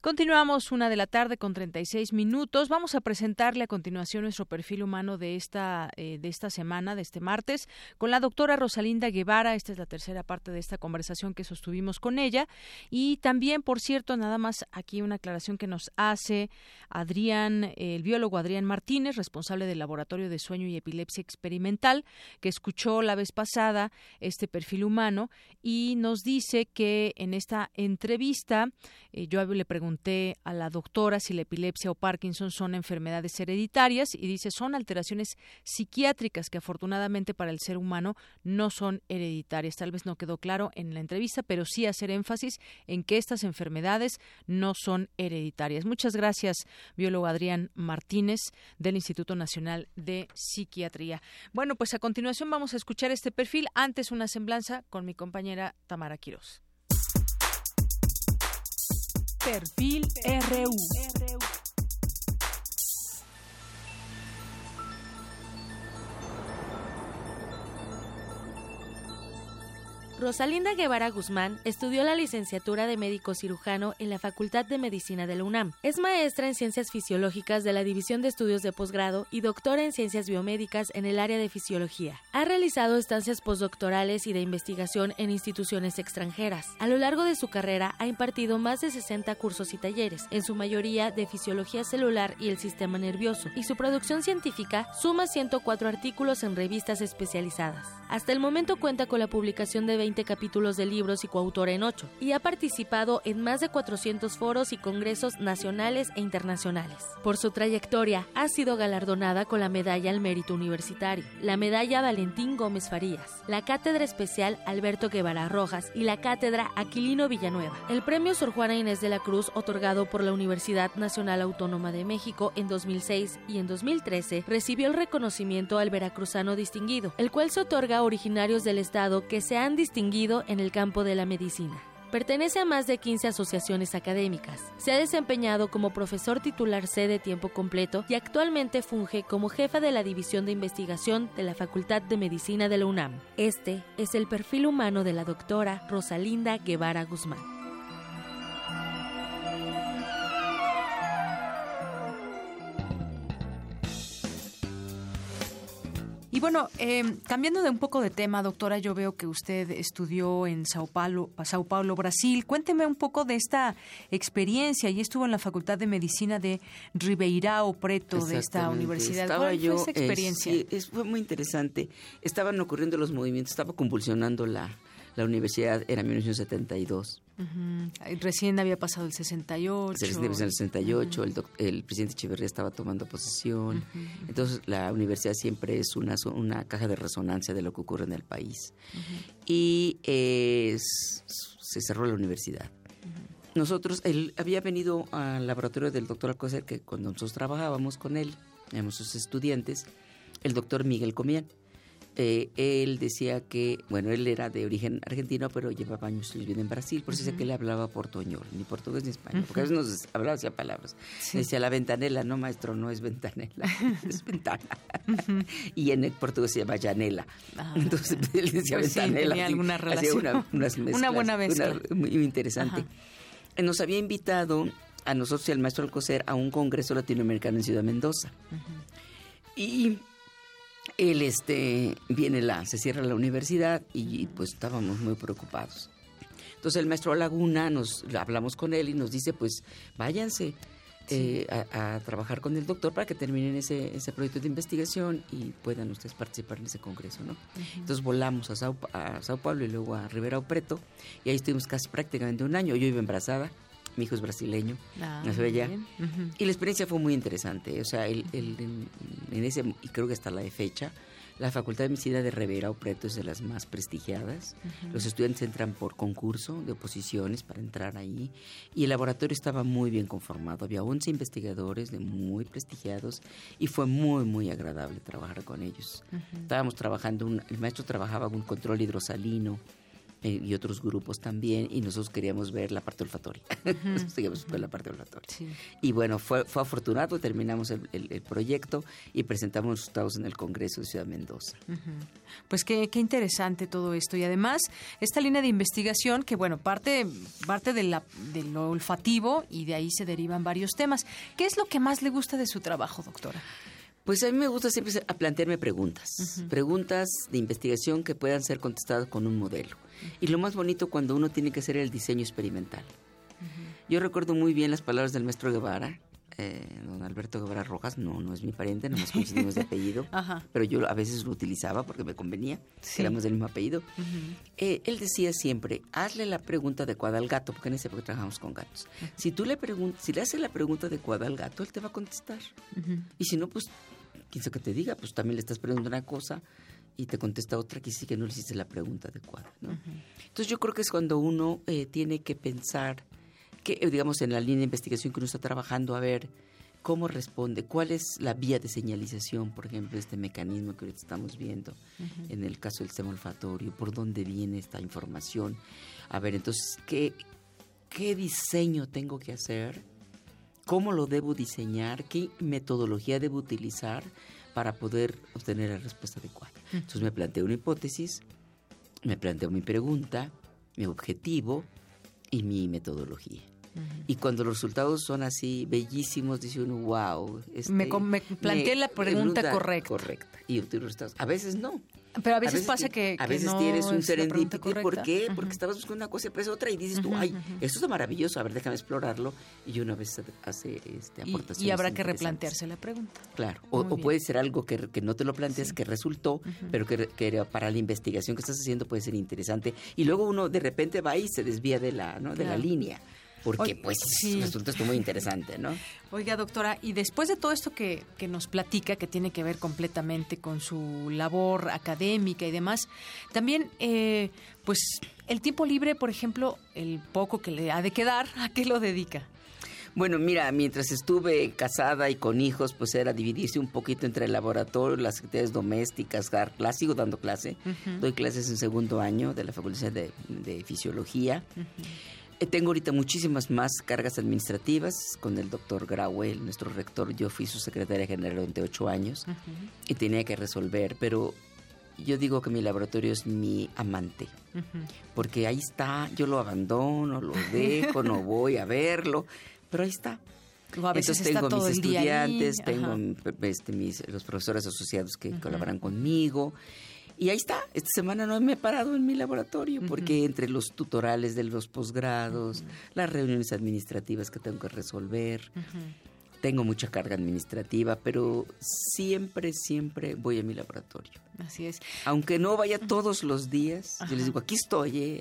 Continuamos una de la tarde con 36 minutos. Vamos a presentarle a continuación nuestro perfil humano de esta, eh, de esta semana, de este martes, con la doctora Rosalinda Guevara. Esta es la tercera parte de esta conversación que sostuvimos con ella. Y también, por cierto, nada más aquí una aclaración que nos hace Adrián, el biólogo Adrián Martínez, responsable del Laboratorio de Sueño y Epilepsia Experimental, que escuchó la vez pasada este perfil humano y nos dice que en esta entrevista, eh, yo le pregunté a la doctora si la epilepsia o Parkinson son enfermedades hereditarias y dice son alteraciones psiquiátricas que afortunadamente para el ser humano no son hereditarias. Tal vez no quedó claro en la entrevista, pero sí hacer énfasis en que estas enfermedades no son hereditarias. Muchas gracias, biólogo Adrián Martínez del Instituto Nacional de Psiquiatría. Bueno, pues a continuación vamos a escuchar este perfil, antes una semblanza con mi compañera Tamara Quiroz. Perfil RU. Rosalinda Guevara Guzmán estudió la licenciatura de médico cirujano en la Facultad de Medicina de la UNAM. Es maestra en ciencias fisiológicas de la División de Estudios de Posgrado y doctora en ciencias biomédicas en el área de fisiología. Ha realizado estancias postdoctorales y de investigación en instituciones extranjeras. A lo largo de su carrera ha impartido más de 60 cursos y talleres, en su mayoría de fisiología celular y el sistema nervioso, y su producción científica suma 104 artículos en revistas especializadas. Hasta el momento cuenta con la publicación de 20 capítulos de libros y coautora en 8, y ha participado en más de 400 foros y congresos nacionales e internacionales. Por su trayectoria, ha sido galardonada con la Medalla al Mérito Universitario, la Medalla Valentín Gómez Farías, la Cátedra Especial Alberto Guevara Rojas y la Cátedra Aquilino Villanueva. El Premio Sor Juana Inés de la Cruz, otorgado por la Universidad Nacional Autónoma de México en 2006 y en 2013, recibió el reconocimiento al veracruzano distinguido, el cual se otorga a originarios del Estado que se han distinguido en el campo de la medicina. Pertenece a más de 15 asociaciones académicas. Se ha desempeñado como profesor titular C de tiempo completo y actualmente funge como jefa de la División de Investigación de la Facultad de Medicina de la UNAM. Este es el perfil humano de la doctora Rosalinda Guevara Guzmán. Y bueno, eh, cambiando de un poco de tema, doctora, yo veo que usted estudió en Sao Paulo, Sao Paulo, Brasil. Cuénteme un poco de esta experiencia. Y estuvo en la Facultad de Medicina de Ribeirão Preto de esta universidad. ¿Cuál fue esa experiencia? sí, fue muy interesante.Estaban ocurriendo los movimientos, estaba convulsionando la, la universidad, era 1972. Recién había pasado el 68. Recién el 68, el, el, presidente Echeverría estaba tomando posesión. Entonces, la universidad siempre es una, una caja de resonancia de lo que ocurre en el país. Y se cerró la universidad. Nosotros, él había venido al laboratorio del doctor Alcocer, que cuando nosotros trabajábamos con él, éramos sus estudiantes, el doctor Miguel Comián. Eh, él decía que, bueno, él era de origen argentino, pero llevaba años viviendo en Brasil, por eso decía que él hablaba portuñol, ni portugués ni español, porque a veces nos hablaba hacia palabras. Decía la ventanela, no maestro, no es ventanela, es ventana. y en el portugués se llama llanela. Ah, Entonces él decía pues ventanela. tenía alguna relación. Una, unas una buena mezcla. muy interesante. Nos había invitado a nosotros y al maestro Alcocer a un congreso latinoamericano en Ciudad Mendoza. Y él este viene la se cierra la universidad y pues estábamos muy preocupados Entonces el maestro Laguna, nos hablamos con él y nos dice, pues váyanse. Eh, a, trabajar con el doctor para que terminen ese, ese proyecto de investigación y puedan ustedes participar en ese congreso, ¿no? Entonces volamos a Sao, a Sao Paulo y luego a Rivera Preto y ahí estuvimos casi prácticamente un año. Yo iba embarazada, mi hijo es brasileño, ah, bella. Y la experiencia fue muy interesante. O sea, el, en, ese, y creo que hasta la de fecha, la Facultad de Medicina de Rivera o Preto es de las más prestigiadas. Los estudiantes entran por concurso de oposiciones para entrar ahí. Y el laboratorio estaba muy bien conformado. Había 11 investigadores de muy prestigiados y fue muy, muy agradable trabajar con ellos. Estábamos trabajando, el maestro trabajaba con un control hidrosalino eh, y otros grupos también, y nosotros queríamos ver la parte olfatoria. queríamos ver la parte olfatoria. Y bueno, fue, fue afortunado, terminamos el, el, proyecto y presentamos los resultados en el Congreso de Ciudad Mendoza. Pues qué, qué, interesante todo esto. Y además, esta línea de investigación, que bueno, parte, parte de, la, de lo olfativo y de ahí se derivan varios temas. ¿Qué es lo que más le gusta de su trabajo, doctora? Pues a mí me gusta siempre a plantearme preguntas, preguntas de investigación que puedan ser contestadas con un modelo. Y lo más bonito cuando uno tiene que hacer el diseño experimental. Yo recuerdo muy bien las palabras del maestro Guevara, eh, don Alberto Guevara Rojas, no, no es mi pariente, no nos coincidimos de apellido, pero yo a veces lo utilizaba porque me convenía, éramos del mismo apellido. Eh, él decía siempre, hazle la pregunta adecuada al gato, porque en ese época trabajamos con gatos. Si tú le preguntas, si le haces la pregunta adecuada al gato, él te va a contestar. Y si no, pues quién sabe que te diga, pues también le estás preguntando una cosa y te contesta otra que sí que no le hiciste la pregunta adecuada. ¿no? Entonces yo creo que es cuando uno eh, tiene que pensar, que eh, digamos en la línea de investigación que uno está trabajando, a ver cómo responde, cuál es la vía de señalización, por ejemplo, este mecanismo que ahorita estamos viendo en el caso del sistema olfatorio, por dónde viene esta información. A ver, entonces, ¿qué, qué diseño tengo que hacer? cómo lo debo diseñar, qué metodología debo utilizar para poder obtener la respuesta adecuada. Entonces me planteo una hipótesis, me planteo mi pregunta, mi objetivo y mi metodología. Y cuando los resultados son así bellísimos, dice uno, wow. Este, me, planteé la pregunta, correcta. Correcta. Y obtuve resultados. A veces no. Pero a veces, pasa que, A veces tienes un serendipity. ¿Por qué? Porque estabas buscando una cosa y pues otra y dices tú, ay, esto es maravilloso, a ver, déjame explorarlo. Y uno a veces hace este, aportaciones. Y, habrá que replantearse la pregunta. Claro. O, puede ser algo que, no te lo planteas, que resultó, pero que, para la investigación que estás haciendo puede ser interesante. Y luego uno de repente va y se desvía de la, ¿no? de la línea porque pues sí. resulta esto muy interesante, ¿no? Oiga, doctora, y después de todo esto que, que, nos platica, que tiene que ver completamente con su labor académica y demás, también, eh, pues, el tiempo libre, por ejemplo, el poco que le ha de quedar, ¿a qué lo dedica? Bueno, mira, mientras estuve casada y con hijos, pues era dividirse un poquito entre el laboratorio, las actividades domésticas, dar clase, sigo dando clase, doy clases en segundo año de la Facultad de, Fisiología. Tengo ahorita muchísimas más cargas administrativas con el doctor Grauel, nuestro rector. Yo fui su secretaria general durante ocho años y tenía que resolver, pero yo digo que mi laboratorio es mi amante, porque ahí está, yo lo abandono, lo dejo, no voy a verlo, pero ahí está. a veces Entonces tengo mis estudiantes, tengo este, mis, los profesores asociados que colaboran conmigo y ahí está, esta semana no me he parado en mi laboratorio porque entre los tutorales de los posgrados, las reuniones administrativas que tengo que resolver, tengo mucha carga administrativa, pero siempre, siempre voy a mi laboratorio. Así es. Aunque no vaya todos los días, yo les digo, aquí estoy, eh",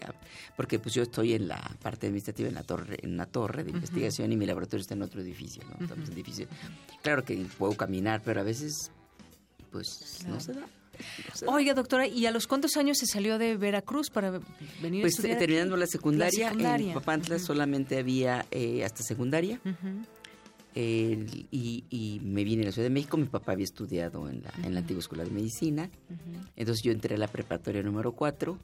porque pues yo estoy en la parte administrativa, en la torre, en una torre de investigación y mi laboratorio está en otro edificio, ¿no? Estamos en edificio. Claro que puedo caminar, pero a veces pues no se da. Oiga, doctora, ¿y a los cuántos años se salió de Veracruz para venir pues, a estudiar? terminando la secundaria, en Papantla solamente había eh, hasta secundaria. y, me vine a la Ciudad de México. Mi papá había estudiado en la, en la antigua escuela de medicina. Entonces yo entré a la preparatoria número 4.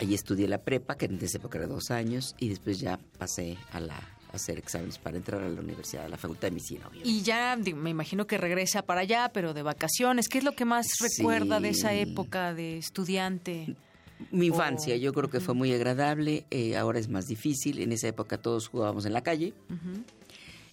Allí estudié la prepa, que en esa época era dos años, y después ya pasé a la hacer exámenes para entrar a la universidad, a la Facultad de Medicina. Y ya me imagino que regresa para allá, pero de vacaciones. ¿Qué es lo que más recuerda de esa época de estudiante? Mi infancia, yo creo que fue muy agradable. Eh, ahora es más difícil. En esa época todos jugábamos en la calle.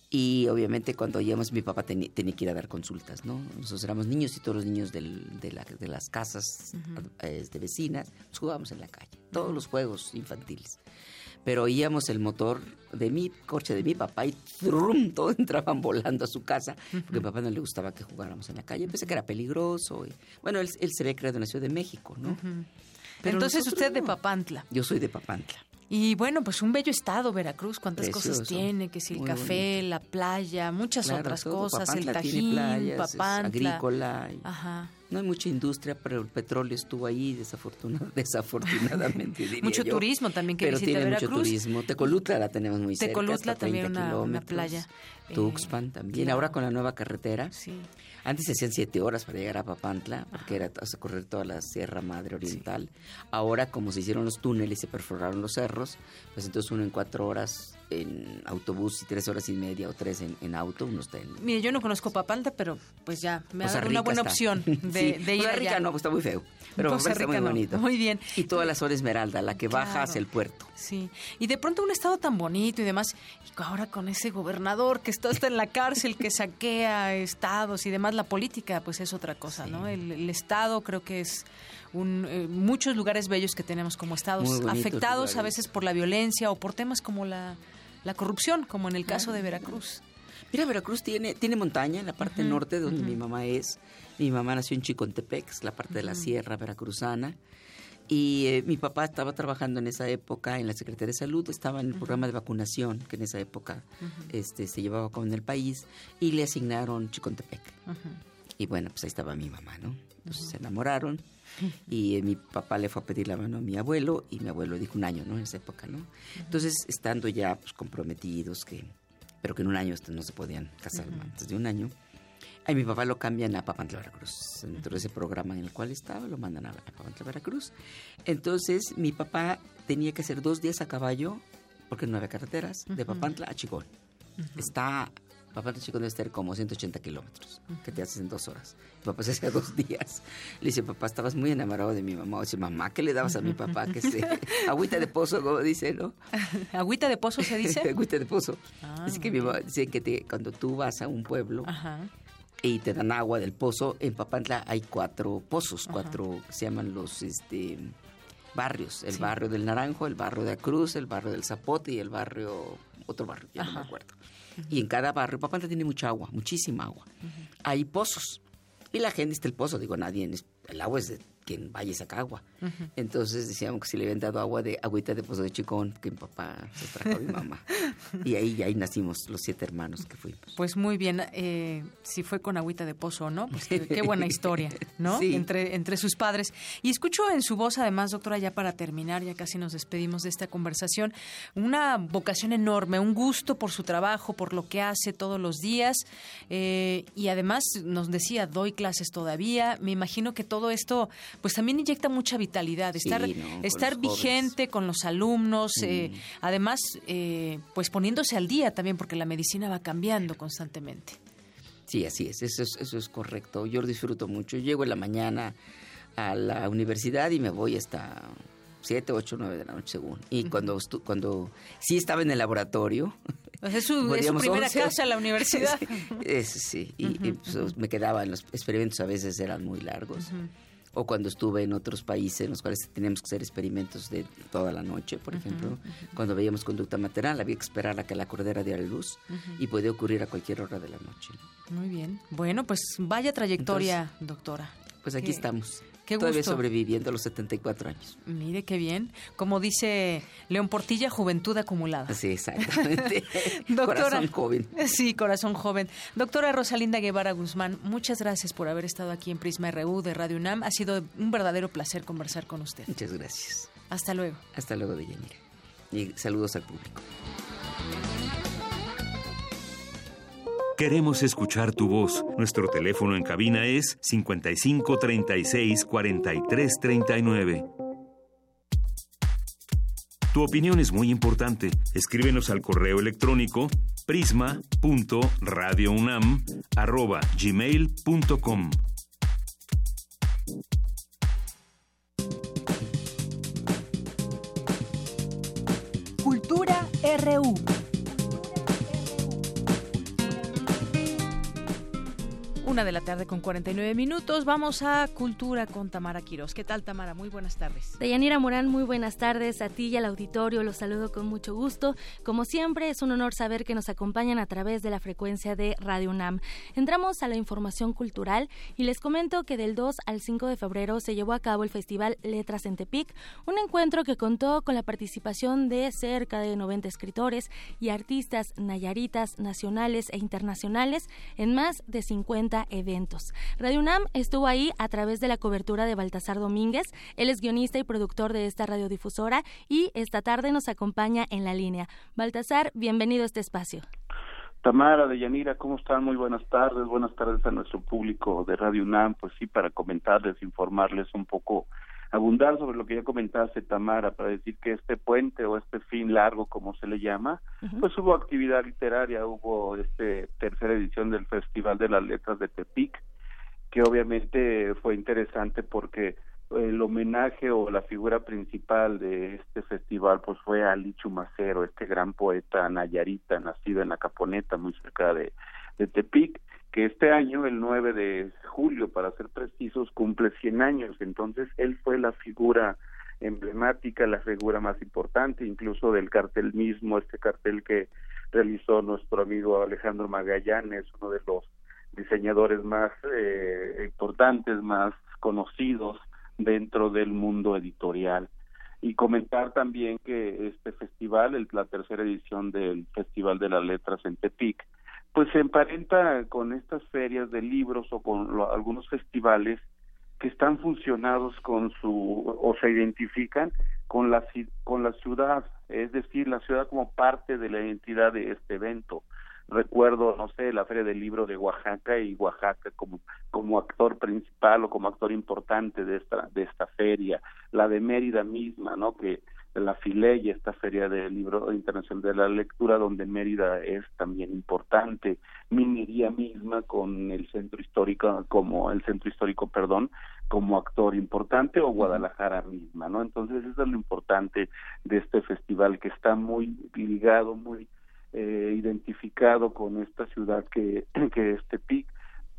Y obviamente cuando íbamos, mi papá tenía que ir a dar consultas, ¿no? Nosotros éramos niños y todos los niños del, de, la, de, las casas este, vecinas pues, jugábamos en la calle, todos los juegos infantiles. Pero oíamos el motor de mi coche de mi papá y ¡trum! todos entraban volando a su casa, porque a mi papá no le gustaba que jugáramos en la calle. Pensé que era peligroso. Y, bueno, él, se había creado en la Ciudad de México, ¿no? Pero Entonces usted de Papantla. Yo soy de Papantla. Y bueno, pues un bello estado, Veracruz, cuántas cosas tiene, que si el café, la playa, muchas otras cosas, el Tajín, Papantla. agrícola. Ajá. No hay mucha industria, pero el petróleo estuvo ahí desafortunadamente. mucho turismo también que pero visita tiene mucho turismo. Tecolutla la tenemos muy cerca. Tecolutla también una, playa. Tuxpan también. Ahora con la nueva carretera. Sí. Antes se hacían siete horas para llegar a Papantla, porque era correr toda la Sierra Madre Oriental. Ahora, como se hicieron los túneles y se perforaron los cerros, pues entonces uno en cuatro horas en autobús y tres horas y media o tres en, auto, uno está en... Mire, yo no conozco Papantla, pero pues ya, me ha dado una buena opción de, de ir Costa Rica no, pues está muy feo, pero Costa está muy bonito. Muy bien. Y toda la zona Esmeralda, la que baja hacia el puerto. Sí, y de pronto un estado tan bonito y demás, y ahora con ese gobernador que está hasta en la cárcel, que saquea estados y demás, la política pues es otra cosa, ¿no? El, estado creo que es un, eh, muchos lugares bellos que tenemos como estados afectados a veces por la violencia o por temas como la la corrupción, como en el caso de Veracruz. Mira, Veracruz tiene, tiene montaña en la parte norte donde mi mamá es. Mi mamá nació en Chicontepec, la parte de la sierra veracruzana. Y eh, mi papá estaba trabajando en esa época en la Secretaría de Salud, estaba en el programa de vacunación que en esa época este, se llevaba en el país y le asignaron Chicontepec. Y bueno, pues ahí estaba mi mamá, ¿no? Entonces se enamoraron y eh, mi papá le fue a pedir la mano a mi abuelo y mi abuelo dijo un año, ¿no? En esa época, ¿no? Entonces, estando ya pues, comprometidos, que pero que en un año no se podían casar antes de un año, a mi papá lo cambian a Papantla, Veracruz. Dentro de ese programa en el cual estaba, lo mandan a, Papantla, Veracruz. Entonces, mi papá tenía que hacer dos días a caballo, porque no había carreteras, de Papantla a Chigón. Está Papá chico debe estar como 180 kilómetros, que te haces en dos horas. Mi papá se hacía dos días. Le dice, papá, estabas muy enamorado de mi mamá. Dice, mamá, ¿qué le dabas a mi papá? Que se... Agüita de pozo, como dice, ¿no? ¿Agüita de pozo se dice? Agüita de pozo. Ah, que mi mamá dice que te, cuando tú vas a un pueblo y te dan agua del pozo, en Papantla hay cuatro pozos, cuatro se llaman los... este barrios, el barrio del Naranjo, el barrio de la Cruz, el barrio del Zapote y el barrio, otro barrio, ya no me acuerdo. Y en cada barrio, Papantla tiene mucha agua, muchísima agua. Hay pozos. Y la gente está el pozo, digo, nadie, el agua es de quien vaya y saca agua. Entonces decíamos que si le habían dado agua de agüita de pozo de chicón, que mi papá se trajo a mi mamá. y ahí, ahí nacimos los siete hermanos que fuimos. Pues muy bien, eh, si fue con agüita de pozo o no, pues qué, buena historia, ¿no? Entre, entre sus padres. Y escucho en su voz, además, doctora, ya para terminar, ya casi nos despedimos de esta conversación, una vocación enorme, un gusto por su trabajo, por lo que hace todos los días. Eh, y además nos decía, doy clases todavía. Me imagino que todo esto pues también inyecta mucha vitalidad, estar, estar vigente con los alumnos, eh, además, eh, pues poniéndose al día también, porque la medicina va cambiando constantemente. Sí, así es, eso es, eso es correcto. Yo lo disfruto mucho. Llego en la mañana a la universidad y me voy hasta 7, 8, 9 de la noche según. Y cuando cuando sí estaba en el laboratorio. es su, primera casa en la universidad. sí, y, pues, me quedaba, los experimentos a veces eran muy largos o cuando estuve en otros países en los cuales teníamos que hacer experimentos de toda la noche, por ejemplo, cuando veíamos conducta maternal había que esperar a que la cordera diera luz y puede ocurrir a cualquier hora de la noche. Muy bien. Bueno, pues vaya trayectoria, doctora. Pues aquí estamos. Qué Todavía sobreviviendo a los 74 años. Mire qué bien. Como dice León Portilla, juventud acumulada. Sí, exactamente. corazón joven. Sí, corazón joven. Doctora Rosalinda Guevara Guzmán, muchas gracias por haber estado aquí en Prisma RU de Radio UNAM. Ha sido un verdadero placer conversar con usted. Muchas gracias. Hasta luego. Hasta luego, Deyanira. Y saludos al público. Queremos escuchar tu voz. Nuestro teléfono en cabina es 55 36 43 39. Tu opinión es muy importante. Escríbenos al correo electrónico prisma.radiounam@gmail.com. Cultura RU. Una de la tarde con 49 minutos. Vamos a Cultura con Tamara Quiroz. ¿Qué tal, Tamara? Muy buenas tardes. Deyanira Morán, muy buenas tardes. A ti y al auditorio los saludo con mucho gusto. Como siempre, es un honor saber que nos acompañan a través de la frecuencia de Radio UNAM. Entramos a la información cultural y les comento que del 2 al 5 de febrero se llevó a cabo el Festival Letras en Tepic, un encuentro que contó con la participación de cerca de 90 escritores y artistas nayaritas nacionales e internacionales en más de 50 eventos. Radio UNAM estuvo ahí a través de la cobertura de Baltasar Domínguez. Él es guionista y productor de esta radiodifusora y esta tarde nos acompaña en la línea. Baltasar, bienvenido a este espacio. Tamara, de Yanira, ¿cómo están? Muy buenas tardes. Buenas tardes a nuestro público de Radio UNAM. Pues sí, para comentarles, informarles un poco, abundar sobre lo que ya comentaste, Tamara, para decir que este puente o este fin largo, como se le llama, pues hubo actividad literaria, hubo este tercera edición del Festival de las Letras de Tepic, que obviamente fue interesante porque el homenaje o la figura principal de este festival pues fue Ali Chumacero, este gran poeta nayarita, nacido en la Caponeta, muy cerca de, de Tepic, que este año, el 9 de julio, para ser precisos, cumple 100 años. Entonces, él fue la figura emblemática, la figura más importante, incluso del cartel mismo, este cartel que realizó nuestro amigo Alejandro Magallanes, uno de los diseñadores más eh, importantes, más conocidos dentro del mundo editorial. Y comentar también que este festival, la tercera edición del Festival de las Letras en Tepic, pues se emparenta con estas ferias de libros o con algunos festivales que están funcionados con su o se identifican con la con la ciudad, es decir, la ciudad como parte de la identidad de este evento recuerdo, no sé, la Feria del Libro de Oaxaca y Oaxaca como, como actor principal o como actor importante de esta, de esta feria, la de Mérida misma, ¿no? Que la y esta Feria del Libro Internacional de la Lectura, donde Mérida es también importante, Minería misma con el centro histórico, como el centro histórico, perdón, como actor importante, o Guadalajara misma, ¿no? Entonces eso es lo importante de este festival, que está muy ligado, muy eh, identificado con esta ciudad que, que es Tepic,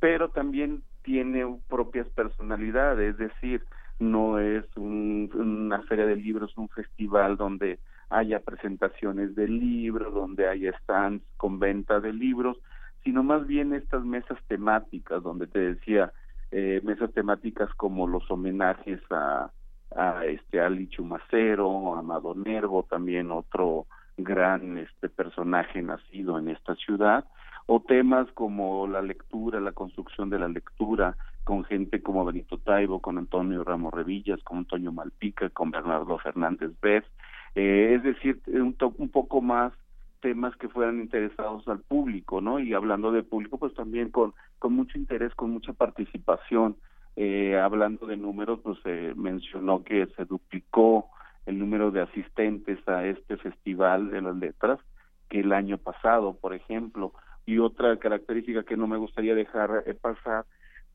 pero también tiene propias personalidades, es decir, no es una feria de libros, un festival donde haya presentaciones de libros, donde haya stands con venta de libros, sino más bien estas mesas temáticas, donde te decía, eh, mesas temáticas como los homenajes a, a este Ali Chumacero, a Amado Nervo, también otro gran este personaje nacido en esta ciudad o temas como la lectura, la construcción de la lectura con gente como Benito Taibo, con Antonio Ramos Revillas, con Antonio Malpica, con Bernardo Fernández Vez, eh, es decir, un, un poco más temas que fueran interesados al público, ¿no? Y hablando de público, pues también con, con mucho interés, con mucha participación. Eh, hablando de números, pues se mencionó que se duplicó el número de asistentes a este festival de las letras que el año pasado, por ejemplo. Y otra característica que no me gustaría dejar eh, pasar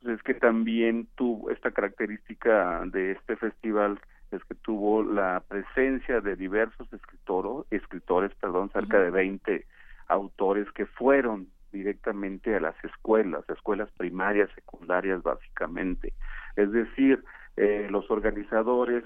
pues, es que también tuvo esta característica de este festival es que tuvo la presencia de diversos escritores, escritores, perdón, cerca de 20 autores que fueron directamente a las escuelas, escuelas primarias, secundarias básicamente. Es decir, eh, los organizadores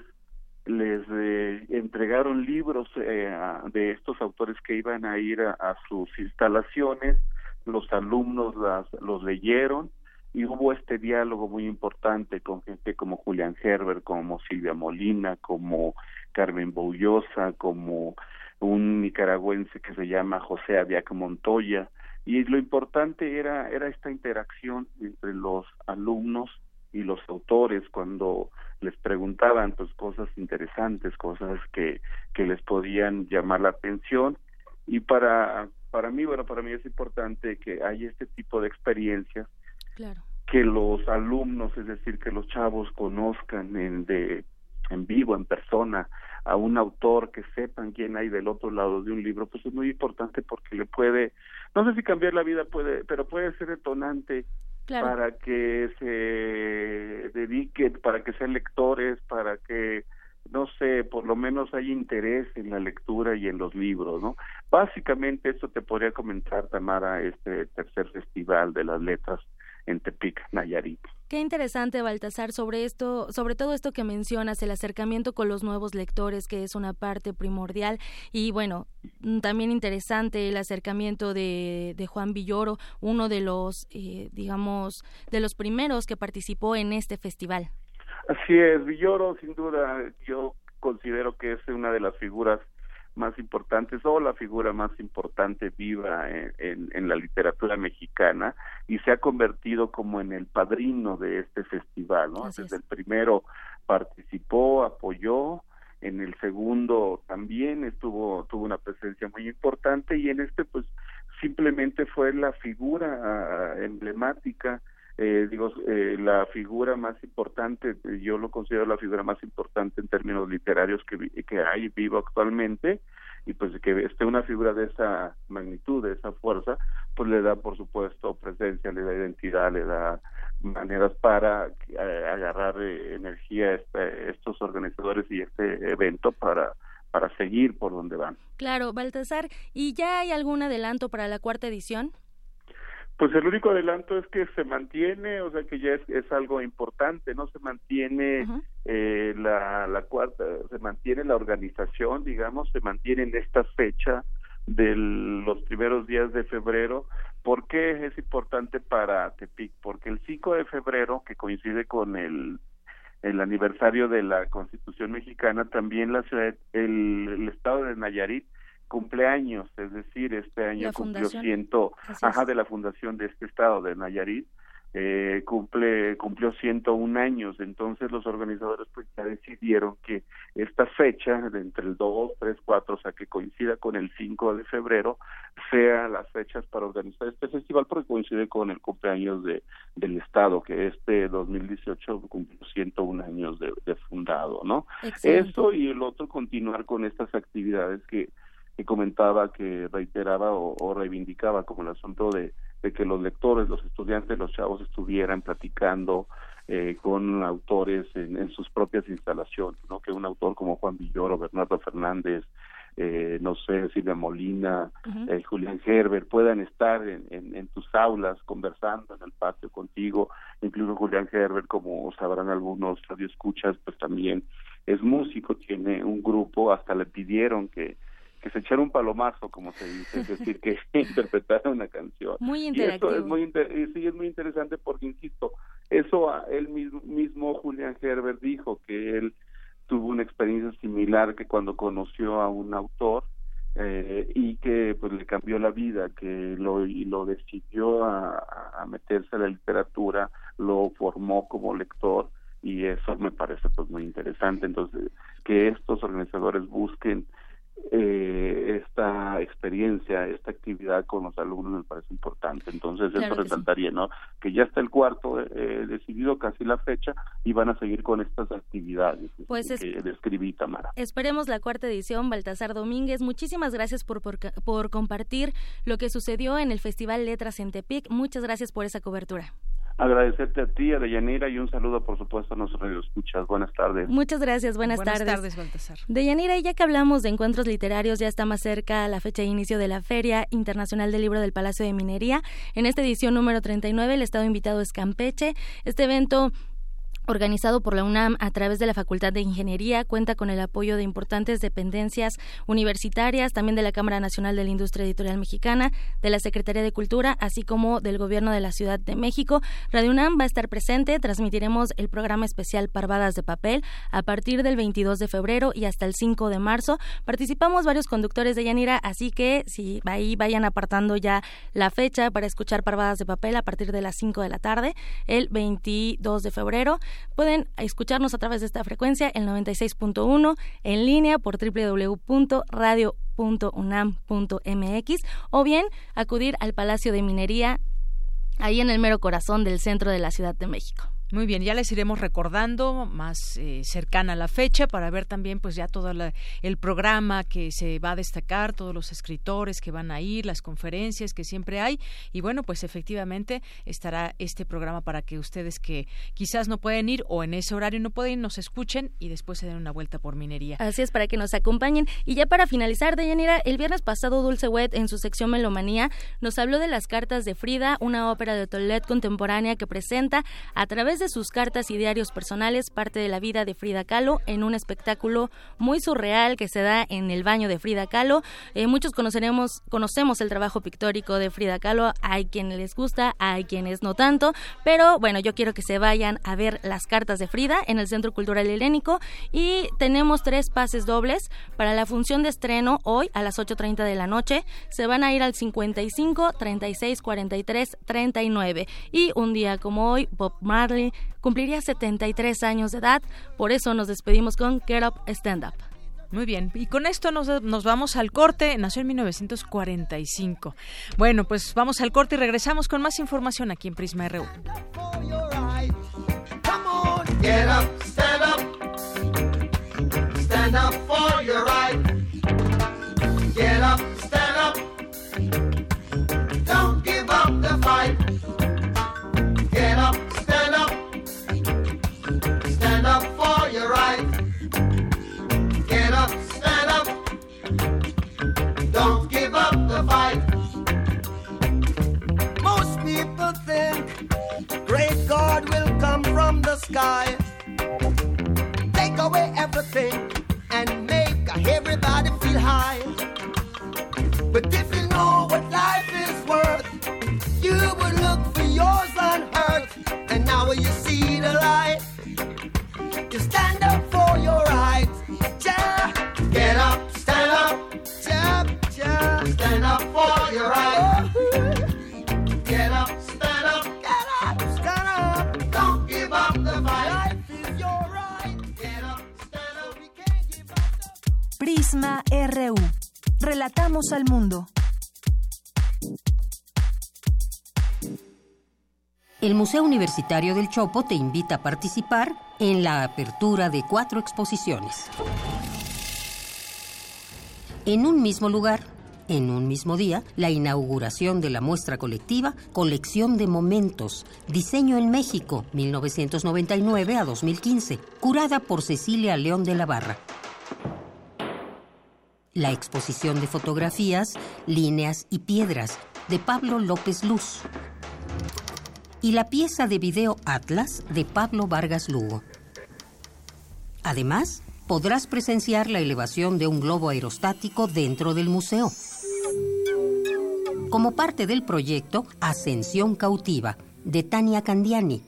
les eh, entregaron libros eh, de estos autores que iban a ir a, sus instalaciones, los alumnos las, los leyeron y hubo este diálogo muy importante con gente como Julián Herbert, como Silvia Molina, como Carmen Boullosa, como un nicaragüense que se llama José Aviac Montoya. Y lo importante era era esta interacción entre los alumnos y los autores cuando les preguntaban pues cosas interesantes, cosas que, que les podían llamar la atención. Y para para mí, bueno, para mí es importante que haya este tipo de experiencias que los alumnos, es decir, que los chavos conozcan en de en vivo, en persona, a un autor, que sepan quién hay del otro lado de un libro, pues es muy importante porque le puede, no sé si cambiar la vida puede, pero puede ser detonante para que se dediquen, para que sean lectores, para que no sé, por lo menos hay interés en la lectura y en los libros, ¿no? Básicamente esto te podría comentar, Tamara, este tercer festival de las letras en Tepic, Nayarit. Qué interesante, Baltasar, sobre esto, sobre todo esto que mencionas, el acercamiento con los nuevos lectores, que es una parte primordial, y bueno, mm, también interesante el acercamiento de, de Juan Villoro, uno de los, eh, digamos, de los primeros que participó en este festival. Así es, Villoro, sin duda, yo considero que es una de las figuras más importantes o la figura más importante viva en, en, la literatura mexicana y se ha convertido como en el padrino de este festival, ¿no? Desde el primero participó, apoyó, en el segundo también estuvo tuvo una presencia muy importante y en este pues simplemente fue la figura ah, emblemática eh, digo, eh, la figura más importante, yo lo considero la figura más importante en términos literarios que, que hay vivo actualmente, y pues que esté una figura de esa magnitud, de esa fuerza, pues le da, por supuesto, presencia, le da identidad, le da maneras para eh, agarrar energía a este, estos organizadores y este evento para para seguir por donde van. Claro, Baltasar, ¿y ya hay algún adelanto para la cuarta edición? Pues el único adelanto es que se mantiene, o sea que ya es, es algo importante, ¿no? Se mantiene eh, la, la cuarta, se mantiene la organización, digamos, se mantiene en esta fecha de los primeros días de febrero. ¿Por qué es importante para Tepic? Porque el 5 de febrero, que coincide con el, el aniversario de la Constitución mexicana, también la ciudad, el, el estado de Nayarit cumpleaños, es decir, este año cumplió ciento, ajá, de la fundación de este estado de Nayarit, eh, cumple cumplió 101 años, entonces los organizadores pues ya decidieron que esta fecha, de entre el 2, 3, 4, o sea que coincida con el 5 de febrero, sea las fechas para organizar este festival porque coincide con el cumpleaños de del estado que este 2018 cumplió 101 años de, de fundado, ¿no? Eso y el otro continuar con estas actividades que que comentaba, que reiteraba o, reivindicaba como el asunto de, que los lectores, los estudiantes, los chavos estuvieran platicando eh, con autores en, sus propias instalaciones, ¿no? Que un autor como Juan Villoro, Bernardo Fernández, eh, no sé, Silvia Molina, eh, Julián Gerber, puedan estar en, en, tus aulas conversando en el patio contigo, incluso Julián Gerber, como sabrán algunos radioescuchas, pues también es músico, tiene un grupo, hasta le pidieron que que se echara un palomazo, como se dice, es decir, que interpretara una canción. Muy interesante. Y eso es muy, sí, es muy interesante porque, insisto, eso él mismo, mismo Julian Herbert dijo que él tuvo una experiencia similar que cuando conoció a un autor eh, y que pues le cambió la vida, que lo, y lo decidió a, a meterse a la literatura, lo formó como lector y eso me parece pues muy interesante. Entonces, que estos organizadores busquen eh, esta experiencia, esta actividad con los alumnos me parece importante. Entonces, eso resaltaría, ¿no? Que ya está el cuarto eh, decidido casi la fecha y van a seguir con estas actividades pues que describí, Tamara. Esperemos la cuarta edición, Baltasar Domínguez. Muchísimas gracias por, por, por compartir lo que sucedió en el Festival Letras en Tepic. Muchas gracias por esa cobertura. Agradecerte a ti, a Deyanira, y un saludo, por supuesto, a nuestros escuchas. Buenas tardes. Muchas gracias, buenas, tardes. Buenas tardes, Baltasar. Deyanira, ya que hablamos de encuentros literarios, ya está más cerca la fecha de inicio de la Feria Internacional del Libro del Palacio de Minería. En esta edición número 39, el estado invitado es Campeche. Este evento organizado por la UNAM a través de la Facultad de Ingeniería, cuenta con el apoyo de importantes dependencias universitarias, también de la Cámara Nacional de la Industria Editorial Mexicana, de la Secretaría de Cultura, así como del Gobierno de la Ciudad de México. Radio UNAM va a estar presente, transmitiremos el programa especial Parvadas de Papel a partir del 22 de febrero y hasta el 5 de marzo. Participamos varios conductores de Yanira, así que si ahí vayan apartando ya la fecha para escuchar Parvadas de Papel a partir de las 5 de la tarde, el 22 de febrero. Pueden escucharnos a través de esta frecuencia, el 96.1, en línea por www.radio.unam.mx o bien acudir al Palacio de Minería, ahí en el mero corazón del centro de la Ciudad de México. Muy bien, ya les iremos recordando más eh, cercana a la fecha para ver también pues ya todo el programa que se va a destacar, todos los escritores que van a ir, las conferencias que siempre hay y bueno pues efectivamente estará este programa para que ustedes que quizás no pueden ir o en ese horario no pueden nos escuchen y después se den una vuelta por minería. Así es, para que nos acompañen. Y ya para finalizar, Deyanira, el viernes pasado Dulce Wet en su sección Melomanía nos habló de las cartas de Frida, una ópera de Tolet contemporánea que presenta a través de sus cartas y diarios personales parte de la vida de Frida Kahlo en un espectáculo muy surreal que se da en el baño de Frida Kahlo. Eh, muchos conoceremos, conocemos el trabajo pictórico de Frida Kahlo, hay quienes les gusta, hay quienes no tanto, pero bueno, yo quiero que se vayan a ver las cartas de Frida en el Centro Cultural Helénico y tenemos tres pases dobles para la función de estreno hoy a las 8.30 de la noche. Se van a ir al 55, 36, 43, 39 y un día como hoy Bob Marley cumpliría 73 años de edad, por eso nos despedimos con Get Up Stand Up. Muy bien, y con esto nos, nos, vamos al corte. Nació en 1945. Bueno, pues vamos al corte y regresamos con más información aquí en Prisma RU. Get up, stand up. Stand up for your right. Get up, stand up. Don't give up the fight. Fight. Most people think great God will come from the sky, take away everything, and make everybody feel high. But if you know what life is worth, you would look for yours on earth, and now you see the light. You stand up for your rights. Yeah. Get up, stand up. Prisma RU. Relatamos al mundo. El Museo Universitario del Chopo te invita a participar en la apertura de cuatro exposiciones. En un mismo lugar, en un mismo día, la inauguración de la muestra colectiva Colección de Momentos, Diseño en México, 1999 a 2015, curada por Cecilia León de la Barra. La exposición de fotografías, líneas y piedras, de Pablo López Luz. Y la pieza de video Atlas, de Pablo Vargas Lugo. Además, podrás presenciar la elevación de un globo aerostático dentro del museo como parte del proyecto Ascensión Cautiva de Tania Candiani.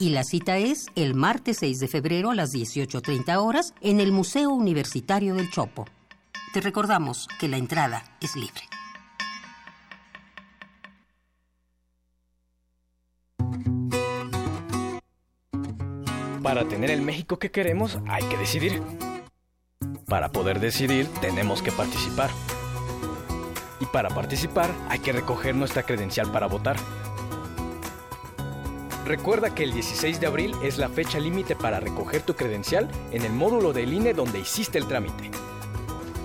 Y la cita es el martes 6 de febrero a las 18.30 horas en el Museo Universitario del Chopo. Te recordamos que la entrada es libre. Para tener el México que queremos hay que decidir. Para poder decidir tenemos que participar. Y para participar hay que recoger nuestra credencial para votar. Recuerda que el 16 de abril es la fecha límite para recoger tu credencial en el módulo del INE donde hiciste el trámite.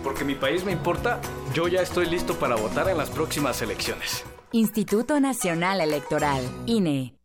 Porque mi país me importa, yo ya estoy listo para votar en las próximas elecciones. Instituto Nacional Electoral, INE.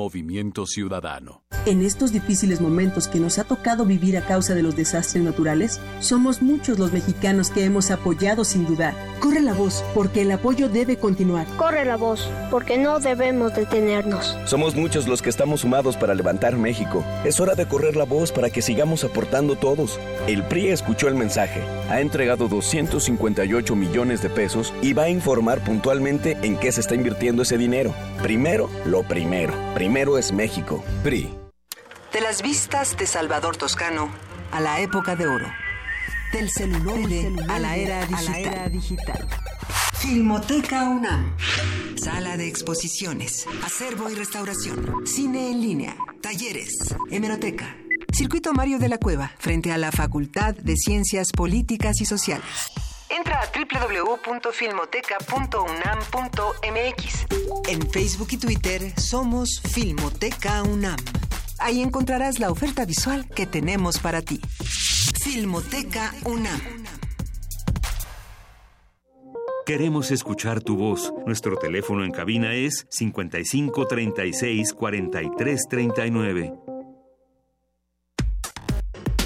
Movimiento Ciudadano. En estos difíciles momentos que nos ha tocado vivir a causa de los desastres naturales, somos muchos los mexicanos que hemos apoyado sin dudar. Corre la voz, porque el apoyo debe continuar. Corre la voz, porque no debemos detenernos. Somos muchos los que estamos sumados para levantar México. Es hora de correr la voz para que sigamos aportando todos. El PRI escuchó el mensaje, ha entregado 258 millones de pesos y va a informar puntualmente en qué se está invirtiendo ese dinero. Primero, lo primero. Primero es México. PRI. De las vistas de Salvador Toscano a la época de oro. Del celuloide, a, la era digital. Filmoteca UNAM. Sala de exposiciones, acervo y restauración, cine en línea, talleres, hemeroteca. Circuito Mario de la Cueva, frente a la Facultad de Ciencias Políticas y Sociales. Entra a www.filmoteca.unam.mx. En Facebook y Twitter somos Filmoteca UNAM. Ahí encontrarás la oferta visual que tenemos para ti. Filmoteca UNAM. Queremos escuchar tu voz. Nuestro teléfono en cabina es 55 36 43 39.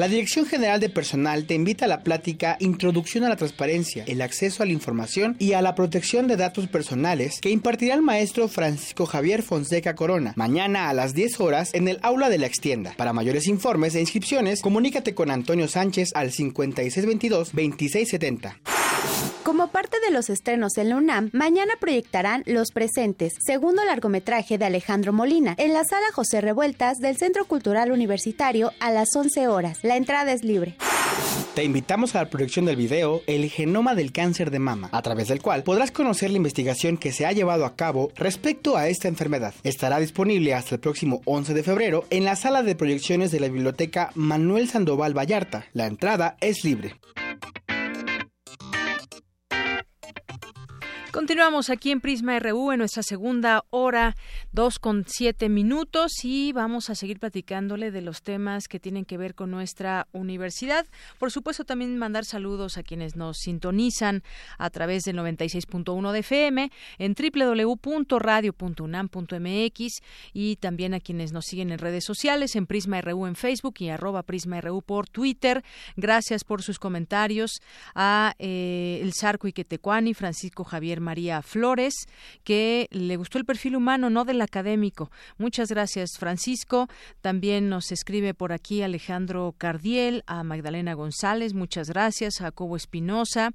La Dirección General de Personal te invita a la plática Introducción a la Transparencia, el acceso a la información y a la protección de datos personales que impartirá el maestro Francisco Javier Fonseca Corona mañana a las 10 horas en el aula de la extienda. Para mayores informes e inscripciones, comunícate con Antonio Sánchez al 5622-2670. Como parte de los estrenos en la UNAM, mañana proyectarán Los Presentes, segundo largometraje de Alejandro Molina, en la sala José Revueltas del Centro Cultural Universitario a las 11 horas. La entrada es libre. Te invitamos a la proyección del video El genoma del cáncer de mama, a través del cual podrás conocer la investigación que se ha llevado a cabo respecto a esta enfermedad. Estará disponible hasta el próximo 11 de febrero en la sala de proyecciones de la Biblioteca Manuel Sandoval Vallarta. La entrada es libre. Continuamos aquí en Prisma RU en nuestra segunda hora, dos con siete minutos, y vamos a seguir platicándole de los temas que tienen que ver con nuestra universidad. Por supuesto, también mandar saludos a quienes nos sintonizan a través del 96.1 de FM en www.radio.unam.mx y también a quienes nos siguen en redes sociales, en Prisma RU en Facebook y arroba Prisma RU por Twitter. Gracias por sus comentarios a eh, El Sarco y Quetecuani, Francisco Javier María Flores, que le gustó el perfil humano, no del académico. Muchas gracias, Francisco. También nos escribe por aquí Alejandro Cardiel, a Magdalena González, muchas gracias, Jacobo Espinosa.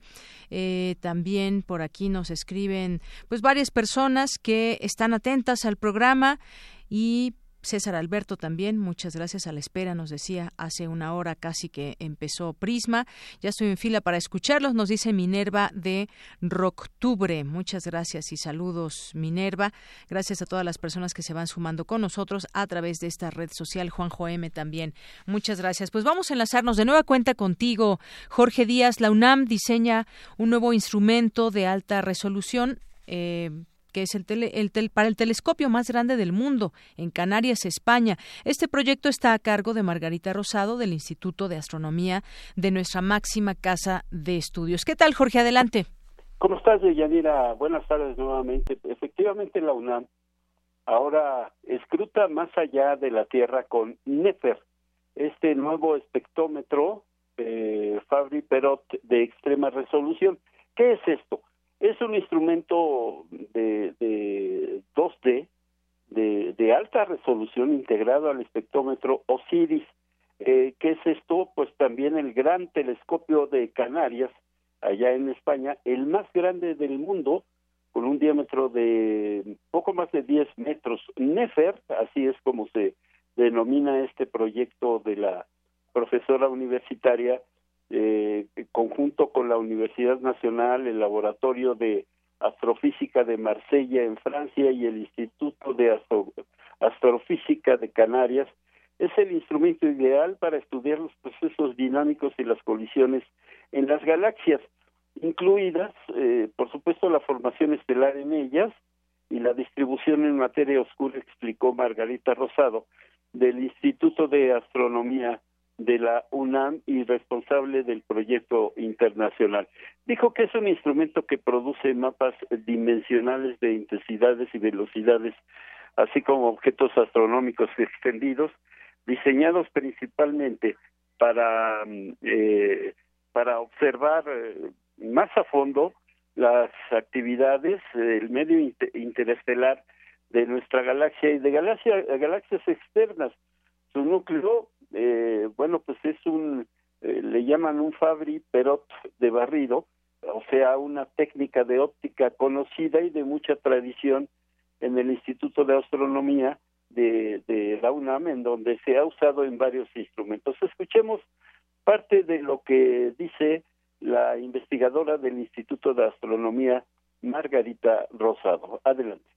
Eh, también por aquí nos escriben pues varias personas que están atentas al programa y César Alberto también, muchas gracias a la espera, nos decía hace una hora casi que empezó Prisma. Ya estoy en fila para escucharlos, nos dice Minerva de Roctubre. Muchas gracias y saludos, Minerva. Gracias a todas las personas que se van sumando con nosotros a través de esta red social. Juanjo M también. Muchas gracias. Pues vamos a enlazarnos de nueva cuenta contigo, Jorge Díaz. La UNAM diseña un nuevo instrumento de alta resolución. Eh, que es el, el para el telescopio más grande del mundo, en Canarias, España. Este proyecto está a cargo de Margarita Rosado del Instituto de Astronomía de nuestra máxima casa de estudios. ¿Qué tal, Jorge? Adelante. ¿Cómo estás, Yanira? Buenas tardes nuevamente. Efectivamente, la UNAM ahora escruta más allá de la Tierra con NEFER, este nuevo espectrómetro eh, Fabri Perot de extrema resolución. ¿Qué es esto? Es un instrumento de, de 2D de, alta resolución integrado al espectrómetro Osiris. Eh, ¿Qué es esto? Pues también el gran telescopio de Canarias, allá en España, el más grande del mundo, con un diámetro de poco más de 10 metros. Nefer, así es como se denomina este proyecto de la profesora universitaria, eh, conjunto con la Universidad Nacional, el Laboratorio de Astrofísica de Marsella en Francia y el Instituto de Astrofísica de Canarias, es el instrumento ideal para estudiar los procesos dinámicos y las colisiones en las galaxias, incluidas, eh, por supuesto, la formación estelar en ellas, y la distribución en materia oscura, explicó Margarita Rosado, del Instituto de Astronomía de la UNAM y responsable del proyecto internacional. Dijo que es un instrumento que produce mapas dimensionales de intensidades y velocidades, así como objetos astronómicos extendidos, diseñados principalmente para, mm, eh, para observar eh, más a fondo las actividades del medio interestelar de nuestra galaxia y de galaxias externas. Su núcleo, eh, bueno, pues es un, eh, le llaman un Fabri Perot de barrido, o sea, una técnica de óptica conocida y de mucha tradición en el Instituto de Astronomía de, de la UNAM, en donde se ha usado en varios instrumentos. Escuchemos parte de lo que dice la investigadora del Instituto de Astronomía, Margarita Rosado. Adelante.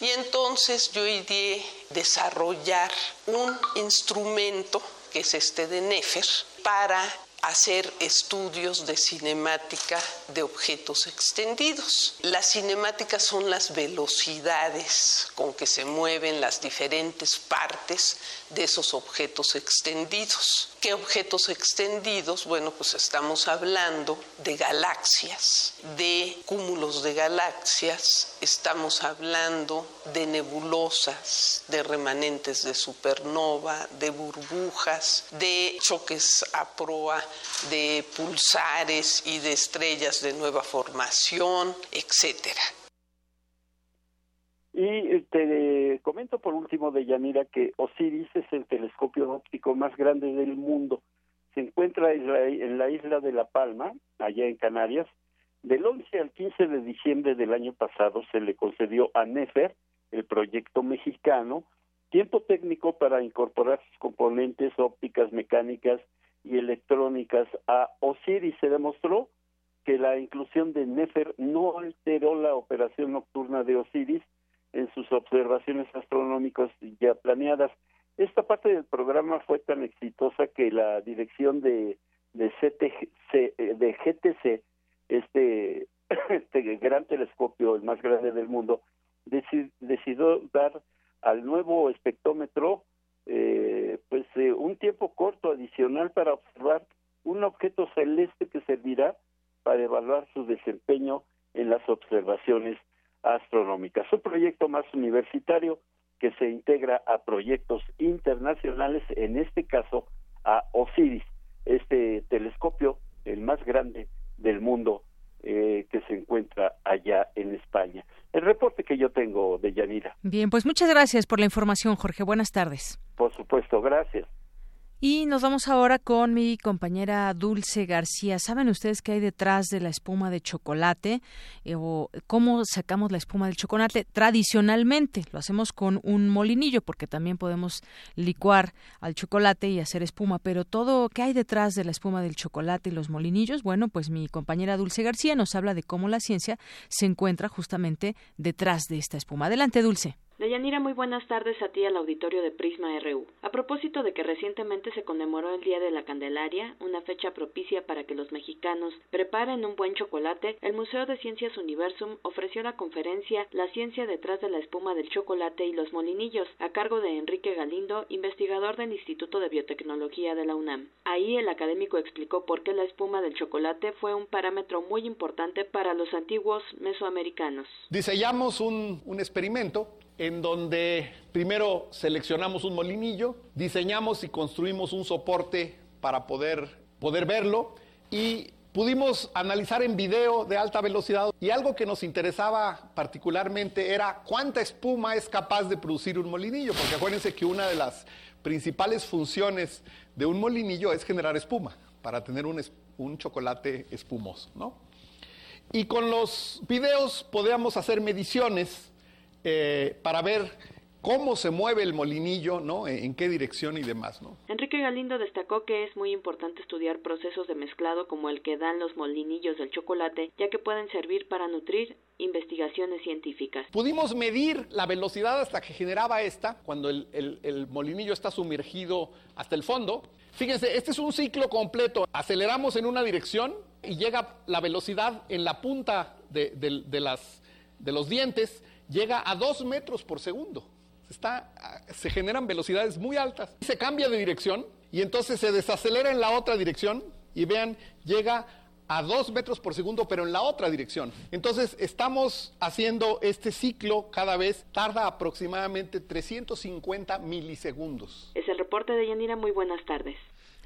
Y entonces yo ideé desarrollar un instrumento que es este de Nefer para hacer estudios de cinemática de objetos extendidos. Las cinemáticas son las velocidades con que se mueven las diferentes partes de esos objetos extendidos. ¿Qué objetos extendidos? Bueno, pues estamos hablando de galaxias, de cúmulos de galaxias, estamos hablando de nebulosas, de remanentes de supernova, de burbujas, de choques a proa de pulsares y de estrellas de nueva formación, etcétera. Y te comento por último de Yanira que Osiris es el telescopio óptico más grande del mundo. Se encuentra en la isla de La Palma, allá en Canarias. Del 11 al 15 de diciembre del año pasado se le concedió a Nefer, el proyecto mexicano, tiempo técnico para incorporar sus componentes ópticas mecánicas y electrónicas a Osiris. Se demostró que la inclusión de Nefer no alteró la operación nocturna de Osiris en sus observaciones astronómicas ya planeadas. Esta parte del programa fue tan exitosa que la dirección de, de, de GTC, este, este gran telescopio, el más grande del mundo, decidió dar al nuevo espectrómetro eh, pues eh, un tiempo corto adicional para observar un objeto celeste que servirá para evaluar su desempeño en las observaciones astronómicas. Un proyecto más universitario que se integra a proyectos internacionales, en este caso a OSIRIS, este telescopio, el más grande del mundo eh, que se encuentra allá en España. El reporte que yo tengo de Yanira. Bien, pues muchas gracias por la información, Jorge. Buenas tardes. Por supuesto, gracias. Y nos vamos ahora con mi compañera Dulce García. ¿Saben ustedes qué hay detrás de la espuma de chocolate? Eh, ¿O cómo sacamos la espuma del chocolate? Tradicionalmente lo hacemos con un molinillo porque también podemos licuar al chocolate y hacer espuma. Pero todo, ¿qué hay detrás de la espuma del chocolate y los molinillos? Bueno, pues mi compañera Dulce García nos habla de cómo la ciencia se encuentra justamente detrás de esta espuma. Adelante, Dulce. Deyanira, muy buenas tardes a ti al auditorio de Prisma RU. A propósito de que recientemente se conmemoró el Día de la Candelaria, una fecha propicia para que los mexicanos preparen un buen chocolate, el Museo de Ciencias Universum ofreció la conferencia La ciencia detrás de la espuma del chocolate y los molinillos, a cargo de Enrique Galindo, investigador del Instituto de Biotecnología de la UNAM. Ahí el académico explicó por qué la espuma del chocolate fue un parámetro muy importante para los antiguos mesoamericanos. Diseñamos un, un experimento en donde primero seleccionamos un molinillo, diseñamos y construimos un soporte para poder, poder verlo y pudimos analizar en video de alta velocidad y algo que nos interesaba particularmente era cuánta espuma es capaz de producir un molinillo, porque acuérdense que una de las principales funciones de un molinillo es generar espuma para tener un, un chocolate espumoso, ¿no? Y con los videos podíamos hacer mediciones eh, para ver cómo se mueve el molinillo, ¿no? En qué dirección y demás, ¿no? Enrique Galindo destacó que es muy importante estudiar procesos de mezclado como el que dan los molinillos del chocolate, ya que pueden servir para nutrir investigaciones científicas. Pudimos medir la velocidad hasta que generaba esta, cuando el, el, molinillo está sumergido hasta el fondo. Fíjense, este es un ciclo completo. Aceleramos en una dirección y llega la velocidad en la punta de, de, las, de los dientes llega a dos metros por segundo. Está, se generan velocidades muy altas. Se cambia de dirección y entonces se desacelera en la otra dirección y vean, llega a dos metros por segundo, pero en la otra dirección. Entonces, estamos haciendo este ciclo cada vez, tarda aproximadamente 350 milisegundos. Es el reporte de Yanira. Muy buenas tardes.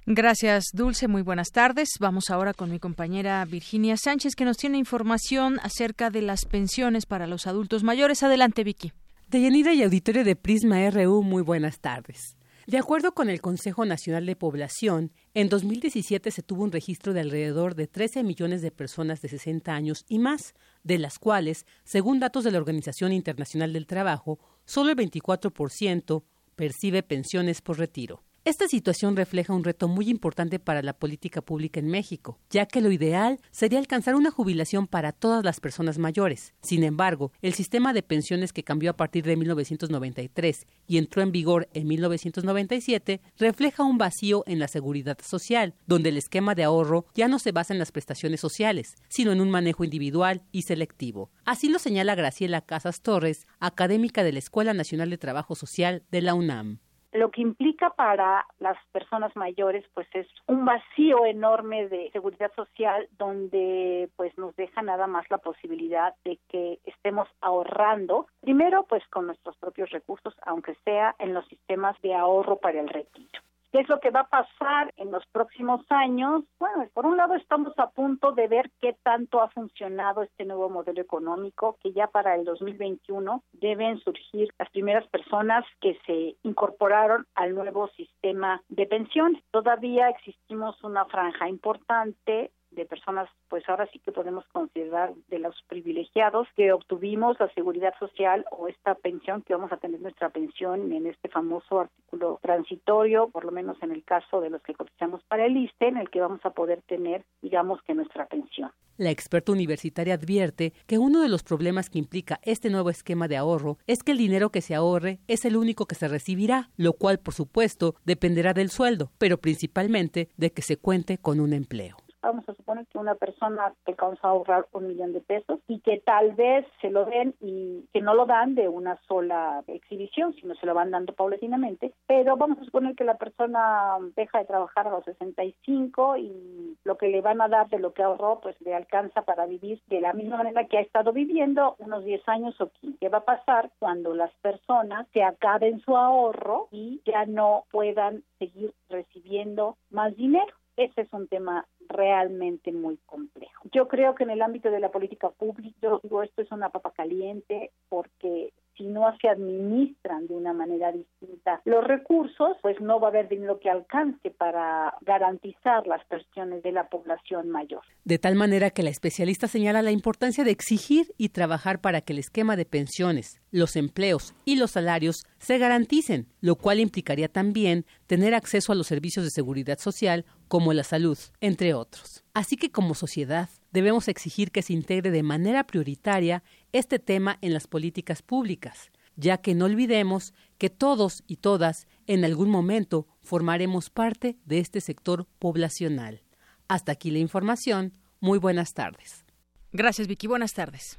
Gracias, Dulce. Muy buenas tardes. Vamos ahora con mi compañera Virginia Sánchez, que nos tiene información acerca de las pensiones para los adultos mayores. Adelante, Vicky. Deyanira y auditorio de Prisma RU, muy buenas tardes. De acuerdo con el Consejo Nacional de Población, en 2017 se tuvo un registro de alrededor de 13 millones de personas de 60 años y más, de las cuales, según datos de la Organización Internacional del Trabajo, solo el 24% percibe pensiones por retiro. Esta situación refleja un reto muy importante para la política pública en México, ya que lo ideal sería alcanzar una jubilación para todas las personas mayores. Sin embargo, el sistema de pensiones que cambió a partir de 1993 y entró en vigor en 1997 refleja un vacío en la seguridad social, donde el esquema de ahorro ya no se basa en las prestaciones sociales, sino en un manejo individual y selectivo. Así lo señala Graciela Casas Torres, académica de la Escuela Nacional de Trabajo Social de la UNAM. Lo que implica para las personas mayores pues es un vacío enorme de seguridad social donde pues nos deja nada más la posibilidad de que estemos ahorrando primero pues con nuestros propios recursos aunque sea en los sistemas de ahorro para el retiro. ¿Qué es lo que va a pasar en los próximos años? Bueno, por un lado estamos a punto de ver qué tanto ha funcionado este nuevo modelo económico, que ya para el 2021 deben surgir las primeras personas que se incorporaron al nuevo sistema de pensiones. Todavía existimos una franja importante de personas, pues ahora sí que podemos considerar de los privilegiados que obtuvimos la seguridad social o esta pensión que vamos a tener nuestra pensión en este famoso artículo transitorio, por lo menos en el caso de los que cotizamos para el ISTE, en el que vamos a poder tener, digamos que nuestra pensión. La experta universitaria advierte que uno de los problemas que implica este nuevo esquema de ahorro es que el dinero que se ahorre es el único que se recibirá, lo cual, por supuesto, dependerá del sueldo, pero principalmente de que se cuente con un empleo vamos a suponer que una persona alcanza a ahorrar un millón de pesos y que tal vez se lo den y que no lo dan de una sola exhibición, sino se lo van dando paulatinamente, pero vamos a suponer que la persona deja de trabajar a los 65 y lo que le van a dar de lo que ahorró pues le alcanza para vivir de la misma manera que ha estado viviendo unos 10 años o 15. ¿Qué va a pasar cuando las personas se acaben su ahorro y ya no puedan seguir recibiendo más dinero? Ese es un tema realmente muy complejo. Yo creo que en el ámbito de la política pública, yo digo, esto es una papa caliente porque si no se administran de una manera distinta los recursos, pues no va a haber dinero que alcance para garantizar las pensiones de la población mayor. De tal manera que la especialista señala la importancia de exigir y trabajar para que el esquema de pensiones, los empleos y los salarios se garanticen, lo cual implicaría también tener acceso a los servicios de seguridad social como la salud, entre otros. Así que como sociedad debemos exigir que se integre de manera prioritaria este tema en las políticas públicas, ya que no olvidemos que todos y todas en algún momento formaremos parte de este sector poblacional. Hasta aquí la información. Muy buenas tardes. Gracias, Vicky. Buenas tardes.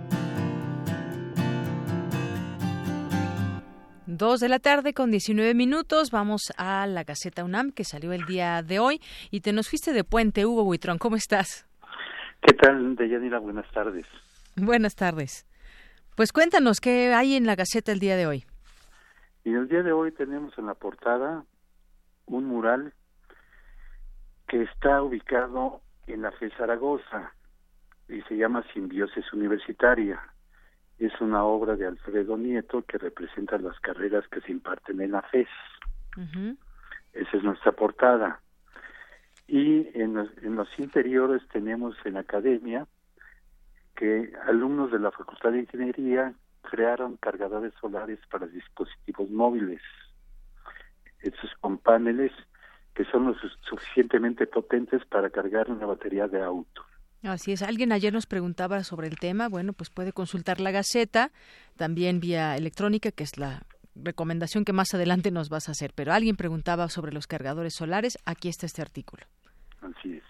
Dos de la tarde con 19 minutos. Vamos a la Gaceta UNAM que salió el día de hoy y te nos fuiste de puente, Hugo Buitrón. ¿Cómo estás? ¿Qué tal, Deyanira? Buenas tardes. Buenas tardes. Pues cuéntanos qué hay en la Gaceta el día de hoy. Y el día de hoy tenemos en la portada un mural que está ubicado en la FE Zaragoza y se llama Simbiosis Universitaria. Es una obra de Alfredo Nieto que representa las carreras que se imparten en la FES. Esa es nuestra portada. Y en los, en los interiores tenemos en academia que alumnos de la Facultad de Ingeniería crearon cargadores solares para dispositivos móviles. estos con paneles que son lo suficientemente potentes para cargar una batería de auto. Así es. Alguien ayer nos preguntaba sobre el tema. Bueno, pues puede consultar la Gaceta, también vía electrónica, que es la recomendación que más adelante nos vas a hacer. Pero alguien preguntaba sobre los cargadores solares. Aquí está este artículo. Así es.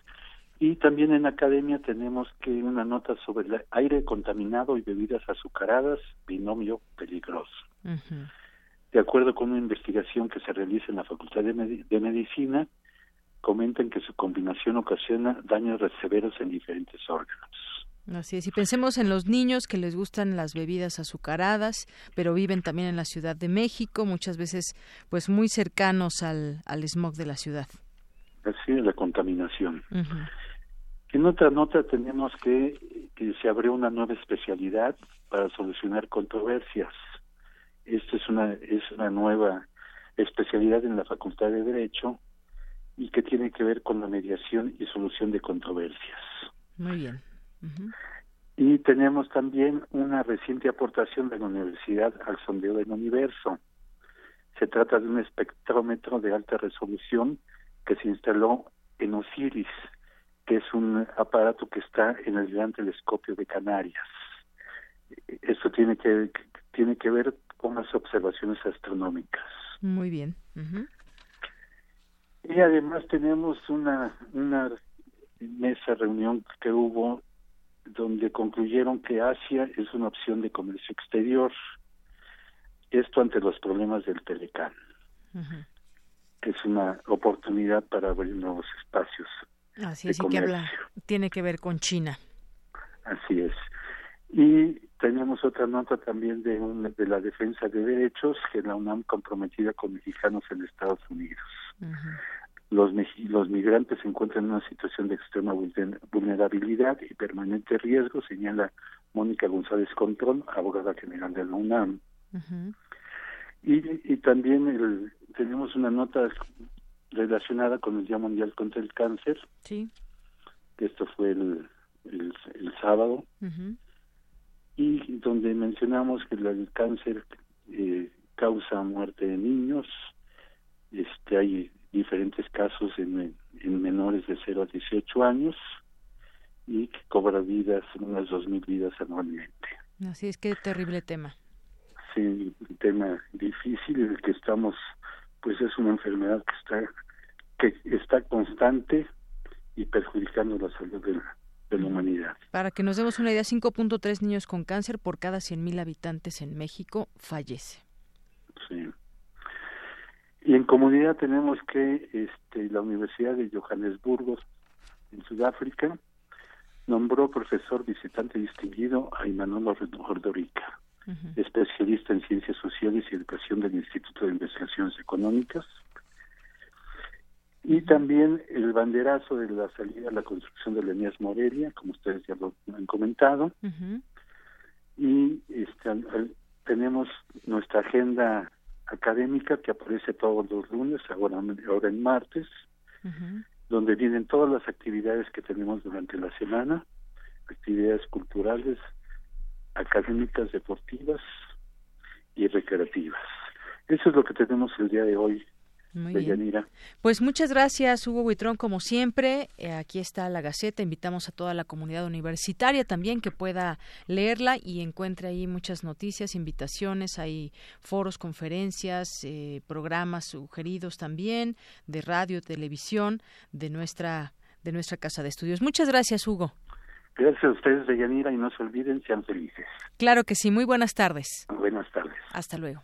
Y también en academia tenemos que una nota sobre el aire contaminado y bebidas azucaradas, binomio peligroso. De acuerdo con una investigación que se realiza en la Facultad de, de Medicina, comentan que su combinación ocasiona daños severos en diferentes órganos. Así es, y pensemos en los niños que les gustan las bebidas azucaradas, pero viven también en la Ciudad de México, muchas veces pues muy cercanos al, al smog de la ciudad. Así es, la contaminación. En otra nota tenemos que, que se abrió una nueva especialidad para solucionar controversias. Esta es una, es una nueva especialidad en la Facultad de Derecho y que tiene que ver con la mediación y solución de controversias. Muy bien. Y tenemos también una reciente aportación de la universidad al sondeo del universo. Se trata de un espectrómetro de alta resolución que se instaló en Osiris, que es un aparato que está en el Gran Telescopio de Canarias. Esto tiene que, tiene que ver con las observaciones astronómicas. Muy bien. Y además tenemos una, una mesa reunión que hubo donde concluyeron que Asia es una opción de comercio exterior. Esto ante los problemas del Telecán, que es una oportunidad para abrir nuevos espacios. Así es, y que habla, tiene que ver con China. Así es. Y tenemos otra nota también de, de la defensa de derechos, que la UNAM comprometida con mexicanos en Estados Unidos. Los, los migrantes se encuentran en una situación de extrema vulnerabilidad y permanente riesgo, señala Mónica González Control, abogada general de la UNAM. y, y también el, tenemos una nota relacionada con el Día Mundial contra el Cáncer. Sí. Esto fue el, el, sábado. Y donde mencionamos que el cáncer eh, causa muerte de niños. Este, hay diferentes casos en, en menores de 0 a 18 años y que cobra vidas, unas 2.000 vidas anualmente. Así es que terrible tema. Sí, un tema difícil en el que estamos, pues es una enfermedad que está que está constante y perjudicando la salud de la, de la humanidad. Para que nos demos una idea, 5.3 niños con cáncer por cada 100.000 habitantes en México fallece. Sí. Y en comunidad tenemos que este, la Universidad de Johannesburgo, en Sudáfrica, nombró profesor visitante distinguido a Imanolo Ordorica, especialista en ciencias sociales y educación del Instituto de Investigaciones Económicas. Y también el banderazo de la salida a la construcción de la Enías Morelia, como ustedes ya lo han comentado. Y este, tenemos nuestra agenda académica que aparece todos los lunes, ahora, ahora en martes, donde vienen todas las actividades que tenemos durante la semana, actividades culturales, académicas, deportivas y recreativas. Eso es lo que tenemos el día de hoy muy bien. Pues muchas gracias, Hugo Buitrón, como siempre. Eh, aquí está la Gaceta. Invitamos a toda la comunidad universitaria también que pueda leerla y encuentre ahí muchas noticias, invitaciones, hay foros, conferencias, eh, programas sugeridos también de radio, televisión de nuestra de nuestra casa de estudios. Muchas gracias, Hugo. Gracias a ustedes, Deyanira, y no se olviden, sean felices. Claro que sí. Muy buenas tardes. Buenas tardes. Hasta luego.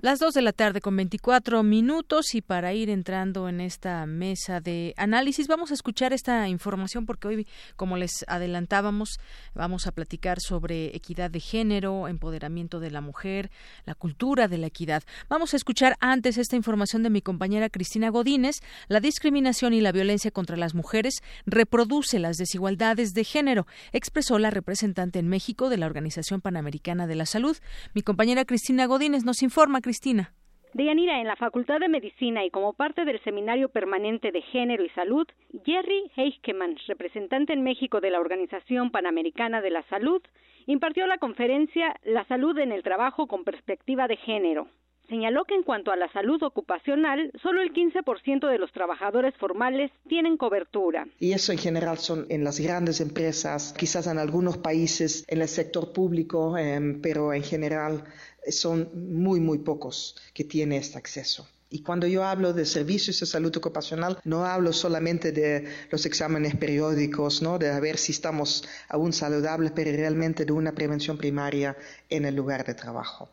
Las dos de la tarde con 24 minutos y para ir entrando en esta mesa de análisis vamos a escuchar esta información porque hoy, como les adelantábamos, vamos a platicar sobre equidad de género, empoderamiento de la mujer, la cultura de la equidad. Vamos a escuchar antes esta información de mi compañera Cristina Godínez. La discriminación y la violencia contra las mujeres reproduce las desigualdades de género, expresó la representante en México de la Organización Panamericana de la Salud. Mi compañera Cristina Godínez nos informa. Cristina. Deyanira, en la Facultad de Medicina y como parte del Seminario Permanente de Género y Salud, Jerry Heichkemann, representante en México de la Organización Panamericana de la Salud, impartió la conferencia La salud en el trabajo con perspectiva de género señaló que en cuanto a la salud ocupacional, solo el 15% de los trabajadores formales tienen cobertura. Y eso en general son en las grandes empresas, quizás en algunos países en el sector público, em, pero en general son muy, muy pocos que tienen este acceso. Y cuando yo hablo de servicios de salud ocupacional, no hablo solamente de los exámenes periódicos, ¿no? de ver si estamos aún saludables, pero realmente de una prevención primaria en el lugar de trabajo.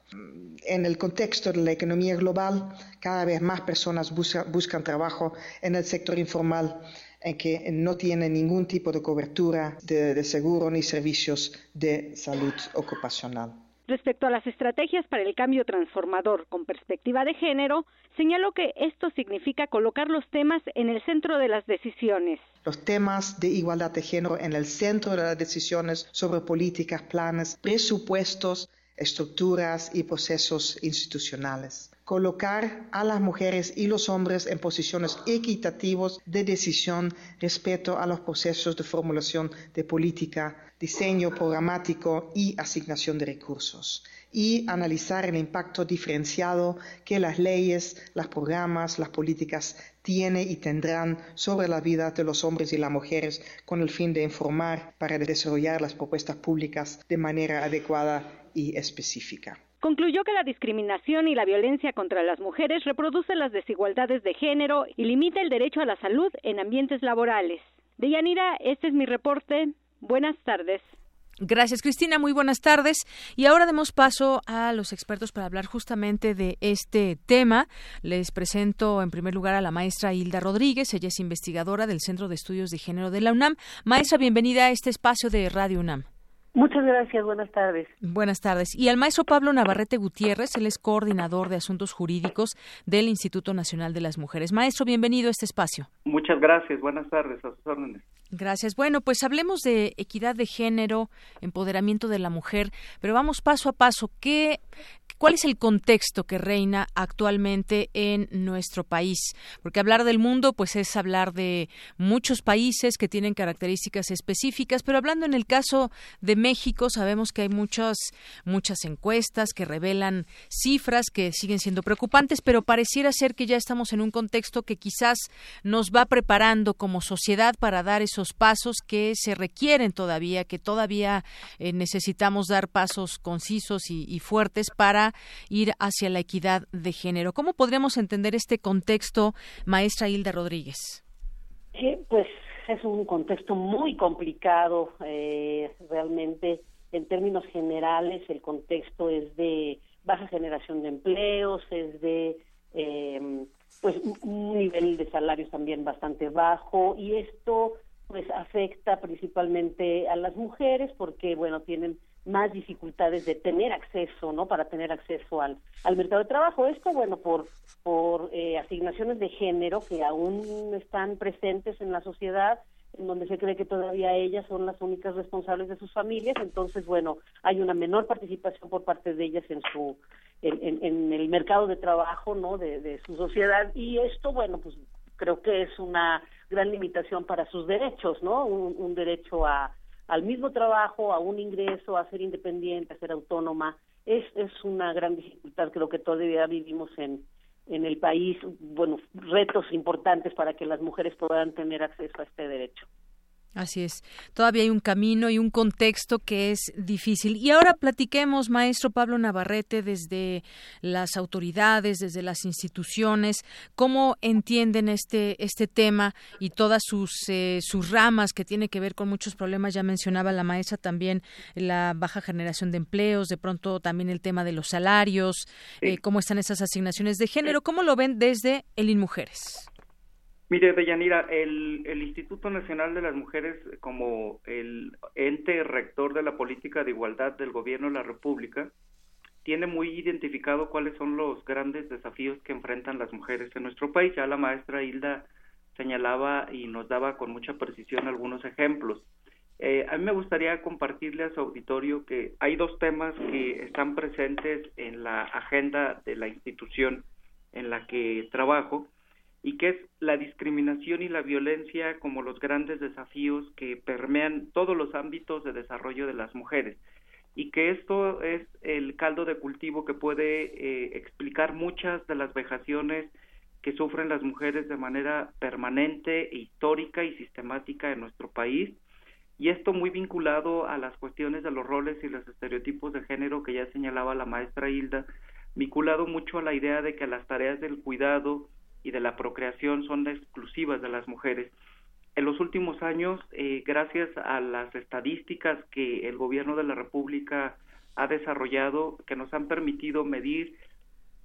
En el contexto de la economía global, cada vez más personas buscan trabajo en el sector informal en que no tienen ningún tipo de cobertura de seguro ni servicios de salud ocupacional. Respecto a las estrategias para el cambio transformador con perspectiva de género, señaló que esto significa colocar los temas en el centro de las decisiones. Los temas de igualdad de género en el centro de las decisiones sobre políticas, planes, presupuestos, estructuras y procesos institucionales. Colocar a las mujeres y los hombres en posiciones equitativas de decisión respecto a los procesos de formulación de política, diseño programático y asignación de recursos. Y analizar el impacto diferenciado que las leyes, los programas, las políticas tienen y tendrán sobre la vida de los hombres y las mujeres con el fin de informar para desarrollar las propuestas públicas de manera adecuada y específica. Concluyó que la discriminación y la violencia contra las mujeres reproduce las desigualdades de género y limita el derecho a la salud en ambientes laborales. Deyanira, este es mi reporte. Buenas tardes. Gracias, Cristina. Muy buenas tardes. Y ahora demos paso a los expertos para hablar justamente de este tema. Les presento en primer lugar a la maestra Hilda Rodríguez. Ella es investigadora del Centro de Estudios de Género de la UNAM. Maestra, bienvenida a este espacio de Radio UNAM. Muchas gracias, buenas tardes. Buenas tardes. Y al maestro Pablo Navarrete Gutiérrez, él es coordinador de asuntos jurídicos del Instituto Nacional de las Mujeres. Maestro, bienvenido a este espacio. Muchas gracias, buenas tardes, a sus órdenes. Gracias. Bueno, pues hablemos de equidad de género, empoderamiento de la mujer, pero vamos paso a paso. ¿Qué, ¿Cuál es el contexto que reina actualmente en nuestro país? Porque hablar del mundo, pues es hablar de muchos países que tienen características específicas, pero hablando en el caso de México, sabemos que hay muchas, muchas encuestas que revelan cifras que siguen siendo preocupantes, pero pareciera ser que ya estamos en un contexto que quizás nos va preparando como sociedad para dar esos pasos que se requieren todavía, que todavía eh, necesitamos dar pasos concisos y, fuertes para ir hacia la equidad de género. ¿Cómo podríamos entender este contexto, maestra Hilda Rodríguez? pues es un contexto muy complicado, eh, realmente. En términos generales, el contexto es de baja generación de empleos, es de eh, pues un nivel de salarios también bastante bajo y esto pues afecta principalmente a las mujeres porque bueno tienen más dificultades de tener acceso no para tener acceso al, al mercado de trabajo. Esto bueno por por eh, asignaciones de género que aún están presentes en la sociedad en donde se cree que todavía ellas son las únicas responsables de sus familias, entonces, bueno, hay una menor participación por parte de ellas en su en, en, el mercado de trabajo, ¿no?, de, de, su sociedad, y esto, bueno, pues creo que es una gran limitación para sus derechos, ¿no? Un, derecho a, al mismo trabajo, a un ingreso, a ser independiente, a ser autónoma. Es, es una gran dificultad, creo que todavía vivimos en, en el país, bueno, retos importantes para que las mujeres puedan tener acceso a este derecho. Así es. Todavía hay un camino y un contexto que es difícil. Y ahora platiquemos, maestro Pablo Navarrete, desde las autoridades, desde las instituciones, cómo entienden este este tema y todas sus eh, sus ramas que tiene que ver con muchos problemas. Ya mencionaba la maestra también la baja generación de empleos, de pronto también el tema de los salarios, eh, cómo están esas asignaciones de género, cómo lo ven desde el INMujeres. Mire, Deyanira, el, Instituto Nacional de las Mujeres, como el ente rector de la política de igualdad del gobierno de la República, tiene muy identificado cuáles son los grandes desafíos que enfrentan las mujeres en nuestro país. Ya la maestra Hilda señalaba y nos daba con mucha precisión algunos ejemplos. Eh, a mí me gustaría compartirle a su auditorio que hay dos temas que están presentes en la agenda de la institución en la que trabajo y que es la discriminación y la violencia como los grandes desafíos que permean todos los ámbitos de desarrollo de las mujeres. Y que esto es el caldo de cultivo que puede eh, explicar muchas de las vejaciones que sufren las mujeres de manera permanente, histórica y sistemática en nuestro país. Y esto muy vinculado a las cuestiones de los roles y los estereotipos de género que ya señalaba la maestra Hilda, vinculado mucho a la idea de que las tareas del cuidado y de la procreación son exclusivas de las mujeres. En los últimos años, eh, gracias a las estadísticas que el gobierno de la República ha desarrollado, que nos han permitido medir,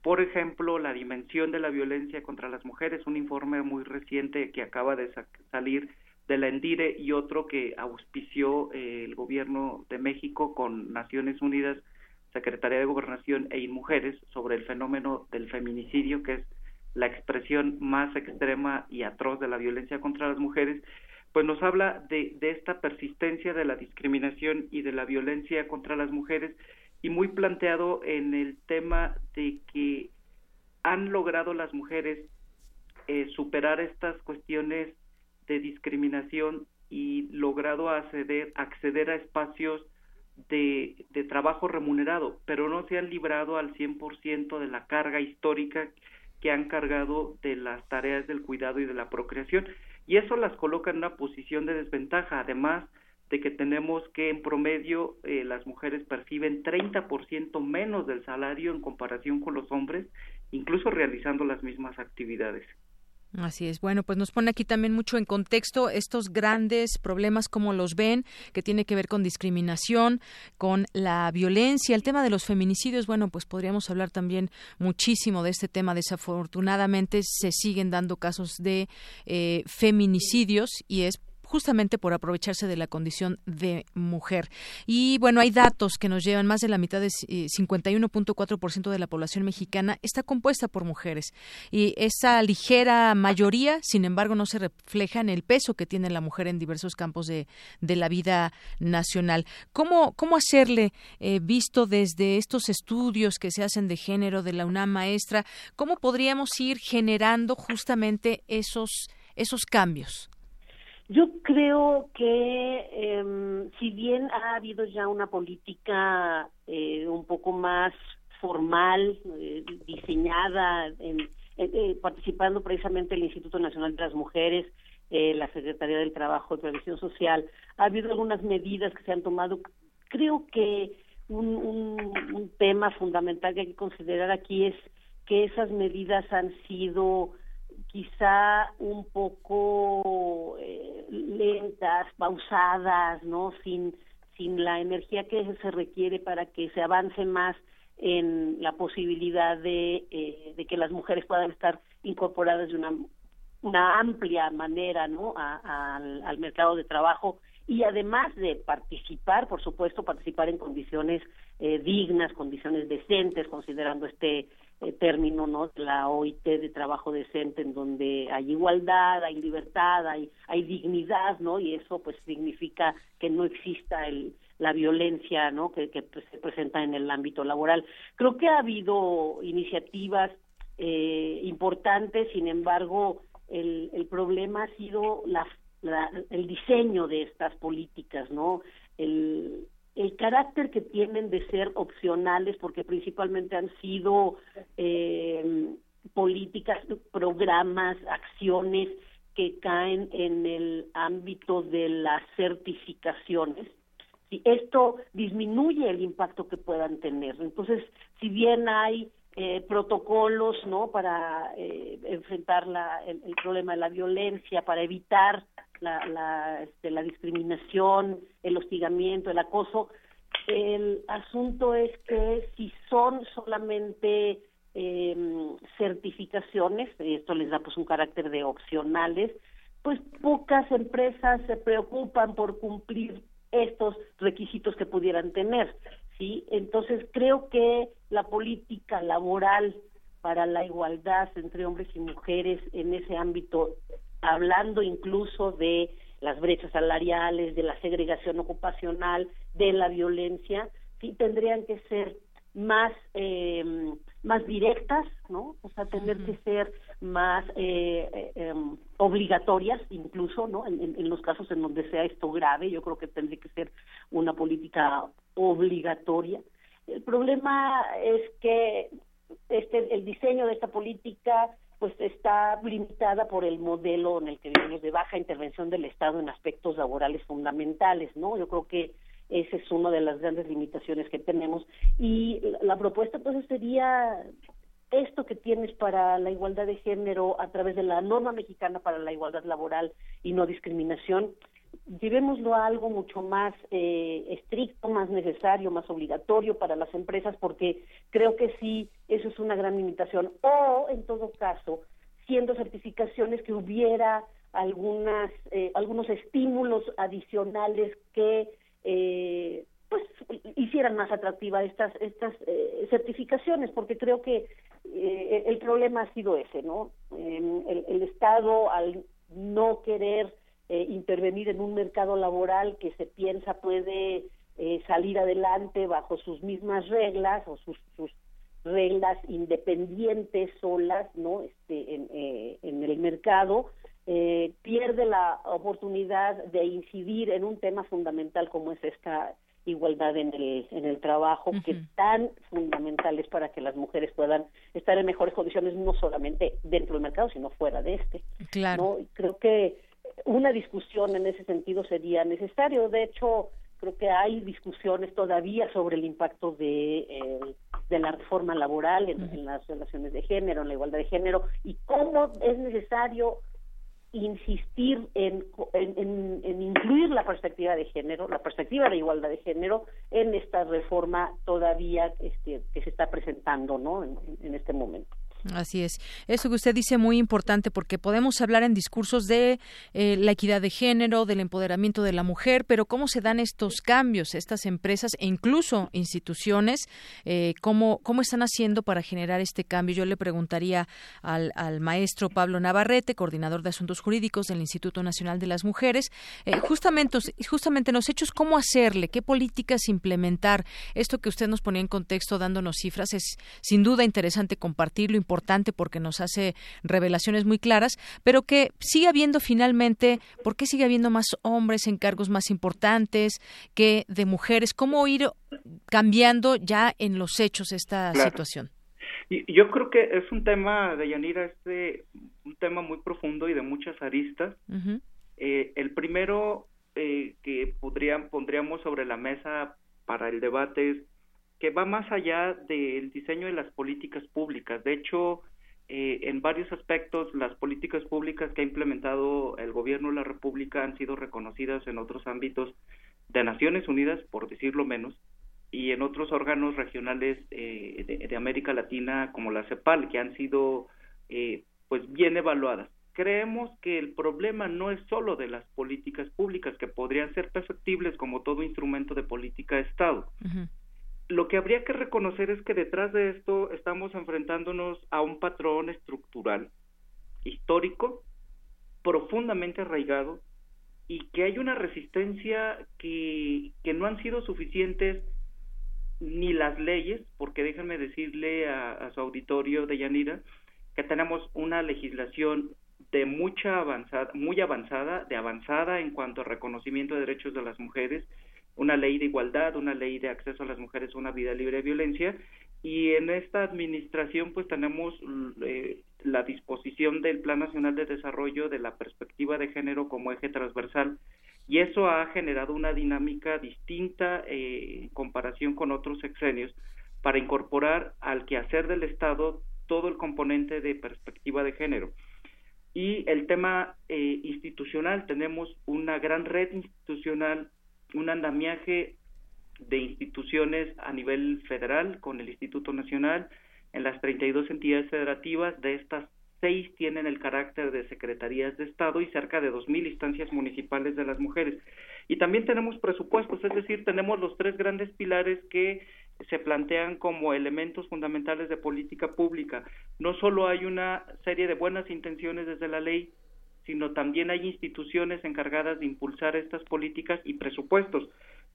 por ejemplo, la dimensión de la violencia contra las mujeres, un informe muy reciente que acaba de salir de la Endire y otro que auspició eh, el gobierno de México con Naciones Unidas, Secretaría de Gobernación e Inmujeres sobre el fenómeno del feminicidio, que es la expresión más extrema y atroz de la violencia contra las mujeres, pues nos habla de, esta persistencia de la discriminación y de la violencia contra las mujeres y muy planteado en el tema de que han logrado las mujeres eh, superar estas cuestiones de discriminación y logrado acceder, a espacios de trabajo remunerado, pero no se han librado al 100% de la carga histórica que han cargado de las tareas del cuidado y de la procreación y eso las coloca en una posición de desventaja, además de que tenemos que en promedio eh, las mujeres perciben 30% menos del salario en comparación con los hombres, incluso realizando las mismas actividades. Así es. Bueno, pues nos pone aquí también mucho en contexto estos grandes problemas, como los ven, que tiene que ver con discriminación, con la violencia, el tema de los feminicidios. Bueno, pues podríamos hablar también muchísimo de este tema. Desafortunadamente se siguen dando casos de eh, feminicidios y es justamente por aprovecharse de la condición de mujer. Y bueno, hay datos que nos llevan más de la mitad de 51.4% eh, de la población mexicana está compuesta por mujeres. Y esa ligera mayoría, sin embargo, no se refleja en el peso que tiene la mujer en diversos campos de, la vida nacional. ¿Cómo, cómo hacerle, eh, visto desde estos estudios que se hacen de género de la UNAM maestra, cómo podríamos ir generando justamente esos, esos cambios? Yo creo que eh, si bien ha habido ya una política eh, un poco más formal, eh, diseñada, en, eh, participando precisamente el Instituto Nacional de las Mujeres, la Secretaría del Trabajo y Previsión Social, ha habido algunas medidas que se han tomado. Creo que un, tema fundamental que hay que considerar aquí es que esas medidas han sido quizá un poco eh, pausadas, ¿no? Sin, sin la energía que se requiere para que se avance más en la posibilidad de, eh, de que las mujeres puedan estar incorporadas de una, una amplia manera, ¿no? al, al mercado de trabajo y además de participar, por supuesto, participar en condiciones eh, dignas, condiciones decentes, considerando este eh, término, ¿no? La OIT de trabajo decente, en donde hay igualdad, hay libertad, hay, hay dignidad, ¿no? Y eso, pues, significa que no exista el, la violencia, ¿no? Que, que se presenta en el ámbito laboral. Creo que ha habido iniciativas eh, importantes, sin embargo, el, el problema ha sido la, el diseño de estas políticas, ¿no? El, el carácter que tienen de ser opcionales, porque principalmente han sido eh, políticas, programas, acciones que caen en el ámbito de las certificaciones, y esto disminuye el impacto que puedan tener. Entonces, si bien hay eh, protocolos no para eh, enfrentar la, el, problema de la violencia para evitar la, la, este, la discriminación el hostigamiento el acoso. El asunto es que si son solamente eh, certificaciones esto les da pues un carácter de opcionales pues pocas empresas se preocupan por cumplir estos requisitos que pudieran tener ¿sí? Entonces creo que la política laboral para la igualdad entre hombres y mujeres en ese ámbito, hablando incluso de las brechas salariales, de la segregación ocupacional, de la violencia, sí tendrían que ser más eh, más directas, ¿no? O sea, tener que ser más eh, eh, em, obligatorias, incluso, ¿no? En, en, los casos en donde sea esto grave, yo creo que tendría que ser una política obligatoria. El problema es que este el diseño de esta política pues está limitada por el modelo en el que vivimos de baja intervención del Estado en aspectos laborales fundamentales, ¿no? Yo creo que esa es una de las grandes limitaciones que tenemos y la propuesta entonces sería esto que tienes para la igualdad de género a través de la norma mexicana para la igualdad laboral y no discriminación, llevémoslo a algo mucho más eh, estricto, más necesario, más obligatorio para las empresas, porque creo que sí, eso es una gran limitación. O, en todo caso, siendo certificaciones que hubiera algunas, eh, algunos estímulos adicionales que eh, pues hicieran más atractiva estas estas eh, certificaciones porque creo que eh, el problema ha sido ese no el, el, estado al no querer eh, intervenir en un mercado laboral que se piensa puede eh, salir adelante bajo sus mismas reglas o sus, sus reglas independientes solas no este en, eh, en el mercado eh, pierde la oportunidad de incidir en un tema fundamental como es esta igualdad en el, en el trabajo, que tan fundamental es para que las mujeres puedan estar en mejores condiciones, no solamente dentro del mercado, sino fuera de este. Claro. ¿no? Creo que una discusión en ese sentido sería necesario. De hecho, creo que hay discusiones todavía sobre el impacto de, eh, de la reforma laboral en, en, las relaciones de género, en la igualdad de género, y cómo es necesario insistir en, en, en, incluir la perspectiva de género, la perspectiva de igualdad de género en esta reforma todavía este, que se está presentando ¿no? en este momento. Así es. Eso que usted dice muy importante porque podemos hablar en discursos de eh, la equidad de género, del empoderamiento de la mujer, pero cómo se dan estos cambios, estas empresas e incluso instituciones, eh, cómo, cómo están haciendo para generar este cambio. Yo le preguntaría al, al, maestro Pablo Navarrete, coordinador de asuntos jurídicos del Instituto Nacional de las Mujeres, eh, justamente, justamente en los hechos, cómo hacerle, qué políticas implementar. Esto que usted nos ponía en contexto dándonos cifras es sin duda interesante compartirlo importante porque nos hace revelaciones muy claras, pero que sigue habiendo finalmente, ¿por qué sigue habiendo más hombres en cargos más importantes que de mujeres? ¿Cómo ir cambiando ya en los hechos esta claro. situación? Yo creo que es un tema, de Yanira, es de, un tema muy profundo y de muchas aristas. Uh -huh. eh, el primero eh, que podrían, pondríamos sobre la mesa para el debate es que va más allá del diseño de las políticas públicas. De hecho, eh, en varios aspectos, las políticas públicas que ha implementado el gobierno de la República han sido reconocidas en otros ámbitos de Naciones Unidas, por decirlo menos, y en otros órganos regionales eh, de, América Latina, como la CEPAL, que han sido eh, pues bien evaluadas. Creemos que el problema no es solo de las políticas públicas, que podrían ser perfectibles como todo instrumento de política de Estado. Lo que habría que reconocer es que detrás de esto estamos enfrentándonos a un patrón estructural, histórico, profundamente arraigado, y que hay una resistencia que, que no han sido suficientes ni las leyes, porque déjenme decirle a, a su auditorio de Yanira que tenemos una legislación de mucha avanzada, muy avanzada, de avanzada en cuanto a reconocimiento de derechos de las mujeres, una ley de igualdad, una ley de acceso a las mujeres a una vida libre de violencia y en esta administración pues tenemos eh, la disposición del Plan Nacional de Desarrollo de la perspectiva de género como eje transversal y eso ha generado una dinámica distinta eh, en comparación con otros sexenios para incorporar al quehacer del Estado todo el componente de perspectiva de género. Y el tema eh, institucional, tenemos una gran red institucional, un andamiaje de instituciones a nivel federal con el Instituto Nacional, en las 32 entidades federativas, de estas seis tienen el carácter de secretarías de Estado y cerca de 2.000 instancias municipales de las mujeres. Y también tenemos presupuestos, es decir, tenemos los tres grandes pilares que se plantean como elementos fundamentales de política pública. No solo hay una serie de buenas intenciones desde la ley, sino también hay instituciones encargadas de impulsar estas políticas y presupuestos.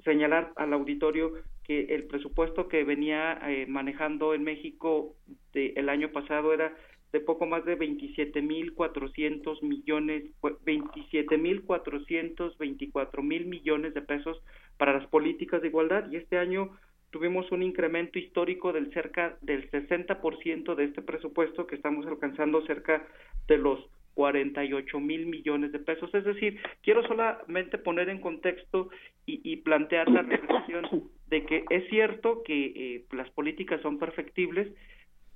Señalar al auditorio que el presupuesto que venía eh, manejando en México de, el año pasado era de poco más de 27.400 millones, 27.424 mil millones de pesos para las políticas de igualdad y este año tuvimos un incremento histórico del cerca del 60% de este presupuesto que estamos alcanzando cerca de los 48 mil millones de pesos. Es decir, quiero solamente poner en contexto y, y plantear la reflexión de que es cierto que eh, las políticas son perfectibles,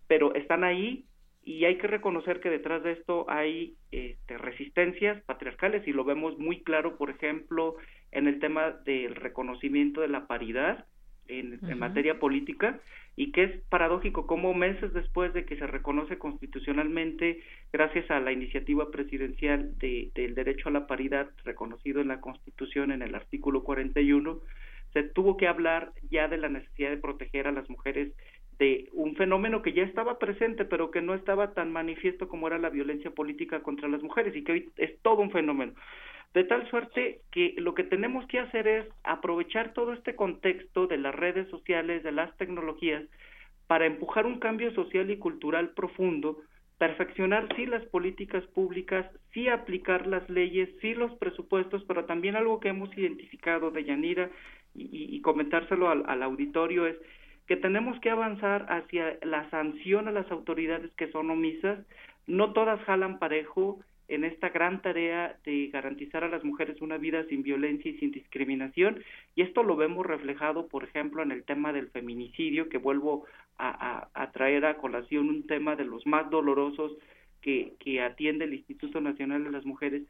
pero están ahí y hay que reconocer que detrás de esto hay este, resistencias patriarcales y lo vemos muy claro, por ejemplo, en el tema del reconocimiento de la paridad en, materia política y que es paradójico como meses después de que se reconoce constitucionalmente, gracias a la iniciativa presidencial de, del derecho a la paridad reconocido en la Constitución en el artículo 41, se tuvo que hablar ya de la necesidad de proteger a las mujeres de un fenómeno que ya estaba presente, pero que no estaba tan manifiesto como era la violencia política contra las mujeres y que hoy es todo un fenómeno. De tal suerte que lo que tenemos que hacer es aprovechar todo este contexto de las redes sociales, de las tecnologías, para empujar un cambio social y cultural profundo, perfeccionar sí las políticas públicas, sí aplicar las leyes, sí los presupuestos, pero también algo que hemos identificado de Yanira y, comentárselo al, al auditorio es que tenemos que avanzar hacia la sanción a las autoridades que son omisas, no todas jalan parejo en esta gran tarea de garantizar a las mujeres una vida sin violencia y sin discriminación, y esto lo vemos reflejado, por ejemplo, en el tema del feminicidio, que vuelvo a, traer a colación un tema de los más dolorosos que, que atiende el Instituto Nacional de las Mujeres,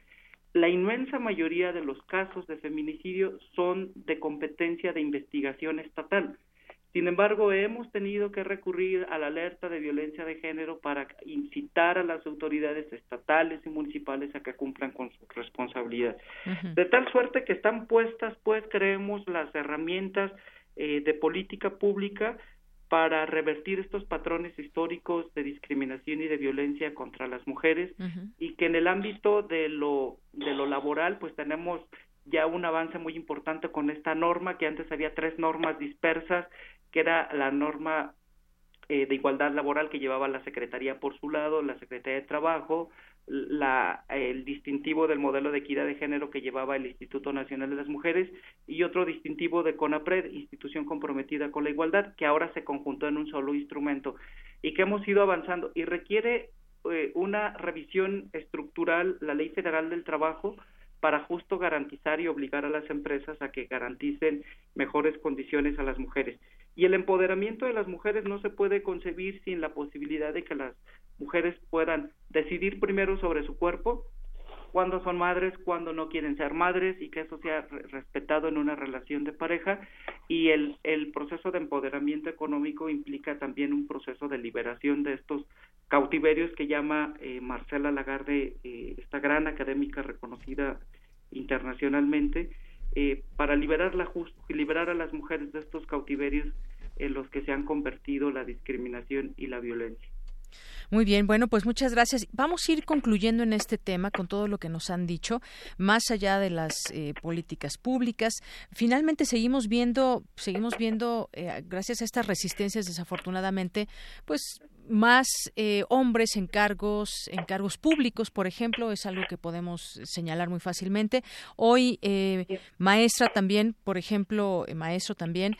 la inmensa mayoría de los casos de feminicidio son de competencia de investigación estatal. Sin embargo, hemos tenido que recurrir a la alerta de violencia de género para incitar a las autoridades estatales y municipales a que cumplan con su responsabilidad. De tal suerte que están puestas, pues, creemos, las herramientas eh, de política pública para revertir estos patrones históricos de discriminación y de violencia contra las mujeres y que en el ámbito de lo de lo laboral pues tenemos ya un avance muy importante con esta norma que antes había tres normas dispersas que era la norma eh, de igualdad laboral que llevaba la Secretaría por su lado, la Secretaría de Trabajo, la, el distintivo del modelo de equidad de género que llevaba el Instituto Nacional de las Mujeres y otro distintivo de CONAPRED, institución comprometida con la igualdad, que ahora se conjuntó en un solo instrumento y que hemos ido avanzando y requiere eh, una revisión estructural, la Ley Federal del Trabajo, para justo garantizar y obligar a las empresas a que garanticen mejores condiciones a las mujeres. Y el empoderamiento de las mujeres no se puede concebir sin la posibilidad de que las mujeres puedan decidir primero sobre su cuerpo, cuándo son madres, cuándo no quieren ser madres y que eso sea respetado en una relación de pareja. Y el, el proceso de empoderamiento económico implica también un proceso de liberación de estos cautiverios que llama eh, Marcela Lagarde, eh, esta gran académica reconocida internacionalmente, eh, para liberar, la liberar a las mujeres de estos cautiverios en los que se han convertido la discriminación y la violencia. Muy bien, bueno, pues muchas gracias. Vamos a ir concluyendo en este tema con todo lo que nos han dicho, más allá de las eh, políticas públicas. Finalmente seguimos viendo, seguimos viendo, eh, gracias a estas resistencias, desafortunadamente, pues más eh, hombres en cargos, en cargos públicos, por ejemplo, es algo que podemos señalar muy fácilmente. Hoy, eh, maestra también, por ejemplo, eh, maestro también,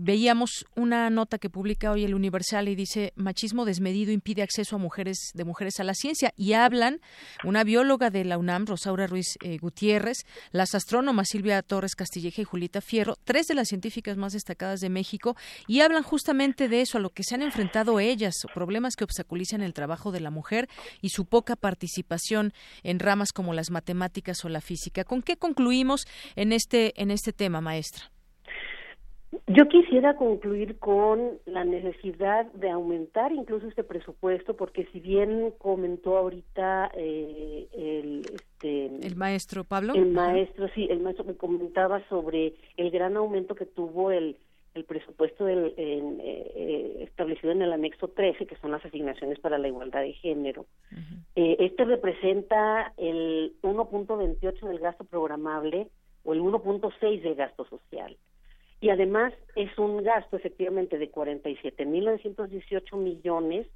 veíamos una nota que publica hoy el Universal y dice machismo desmedido impide acceso a mujeres de mujeres a la ciencia y hablan una bióloga de la UNAM, Rosaura Ruiz Gutiérrez, las astrónomas Silvia Torres Castilleja y Julita Fierro, tres de las científicas más destacadas de México y hablan justamente de eso a lo que se han enfrentado ellas problemas que obstaculizan el trabajo de la mujer y su poca participación en ramas como las matemáticas o la física. ¿Con qué concluimos en este, en este tema, maestra? Yo quisiera concluir con la necesidad de aumentar incluso este presupuesto, porque si bien comentó ahorita eh, el, este, el maestro Pablo, el maestro sí, el maestro me comentaba sobre el gran aumento que tuvo el el presupuesto del, eh, eh, establecido en el anexo 13, que son las asignaciones para la igualdad de género. Eh, este representa el 1.28 del gasto programable o el 1.6 del gasto social. Y además es un gasto efectivamente de 47.918 millones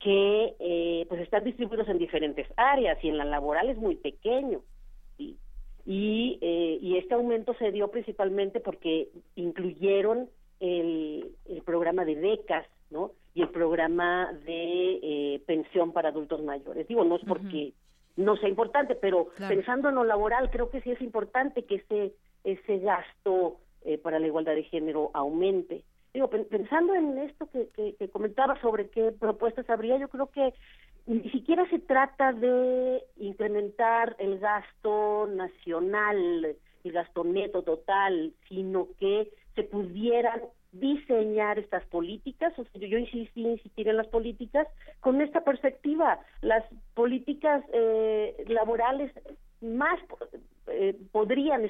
que pues están distribuidos en diferentes áreas y en la laboral es muy pequeño. Y, y este aumento se dio principalmente porque incluyeron el, programa de becas, ¿no? Y el programa de eh, pensión para adultos mayores. Digo, no es porque no sea importante, pero pensando en lo laboral, creo que sí es importante que ese, ese gasto eh, para la igualdad de género aumente. Digo, pensando en esto que, que, comentaba sobre qué propuestas habría, yo creo que ni siquiera se trata de incrementar el gasto nacional, el gasto neto total, sino que se pudieran diseñar estas políticas, o sea, yo insistí, insistir en las políticas con esta perspectiva, las políticas eh, laborales más eh, podrían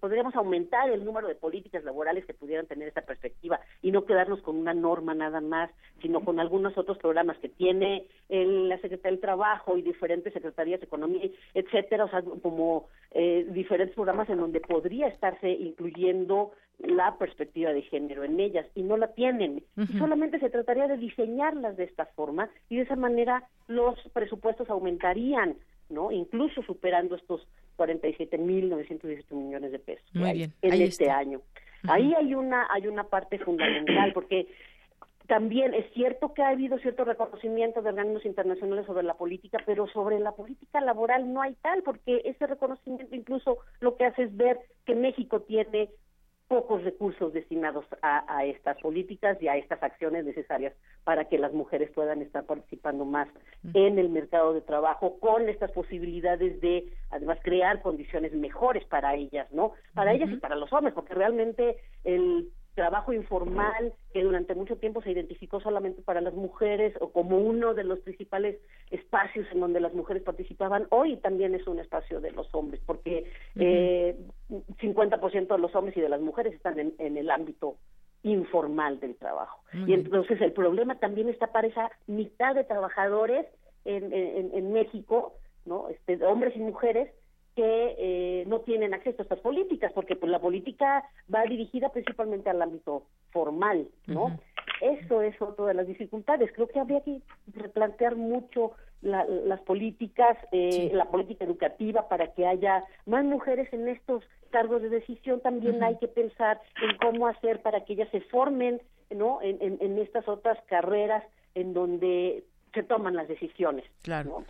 podríamos aumentar el número de políticas laborales que pudieran tener esta perspectiva y no quedarnos con una norma nada más, sino con algunos otros programas que tiene la Secretaría del Trabajo y diferentes secretarías de Economía, etcétera, o sea, como eh, diferentes programas en donde podría estarse incluyendo la perspectiva de género en ellas y no la tienen. Solamente se trataría de diseñarlas de esta forma y de esa manera los presupuestos aumentarían, ¿no? Incluso superando estos 47.918 millones de pesos Muy bien. en este año. Ahí hay una hay una parte fundamental porque también es cierto que ha habido cierto reconocimiento de organismos internacionales sobre la política, pero sobre la política laboral no hay tal, porque ese reconocimiento incluso lo que hace es ver que México tiene pocos recursos destinados a, estas políticas y a estas acciones necesarias para que las mujeres puedan estar participando más en el mercado de trabajo con estas posibilidades de además crear condiciones mejores para ellas, ¿no? Para ellas y para los hombres, porque realmente el trabajo informal que durante mucho tiempo se identificó solamente para las mujeres o como uno de los principales espacios en donde las mujeres participaban, hoy también es un espacio de los hombres, porque eh, 50% de los hombres y de las mujeres están en, el ámbito informal del trabajo. y entonces el problema también está para esa mitad de trabajadores en, en, en México, ¿no? Este, hombres y mujeres que eh, no tienen acceso a estas políticas, porque pues la política va dirigida principalmente al ámbito formal, ¿no? Eso es otra de las dificultades. Creo que habría que replantear mucho las políticas, eh, la política educativa para que haya más mujeres en estos cargos de decisión. También hay que pensar en cómo hacer para que ellas se formen, ¿no? En, en, estas otras carreras en donde se toman las decisiones. Claro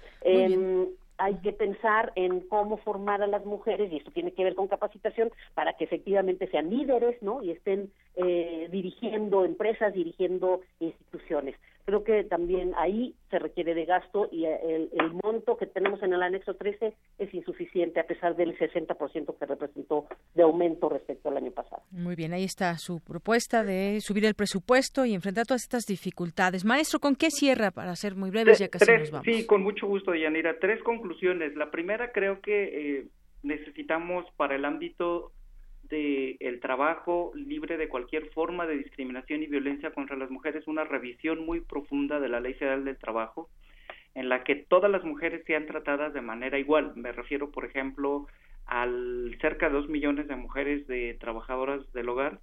hay que pensar en cómo formar a las mujeres, y esto tiene que ver con capacitación, para que efectivamente sean líderes, ¿no? Y estén eh, dirigiendo empresas, dirigiendo instituciones. Creo que también ahí se requiere de gasto y el, el monto que tenemos en el anexo 13 es insuficiente a pesar del 60% que representó de aumento respecto al año pasado. Muy bien, ahí está su propuesta de subir el presupuesto y enfrentar todas estas dificultades. Maestro, ¿con qué cierra para ser muy breves ya casi nos vamos? Sí, con mucho gusto, Yanira. Tres conclusiones. La primera creo que eh, necesitamos para el ámbito de el trabajo libre de cualquier forma de discriminación y violencia contra las mujeres, una revisión muy profunda de la Ley Federal del Trabajo, en la que todas las mujeres sean tratadas de manera igual. Me refiero, por ejemplo, al cerca de dos millones de mujeres de trabajadoras del hogar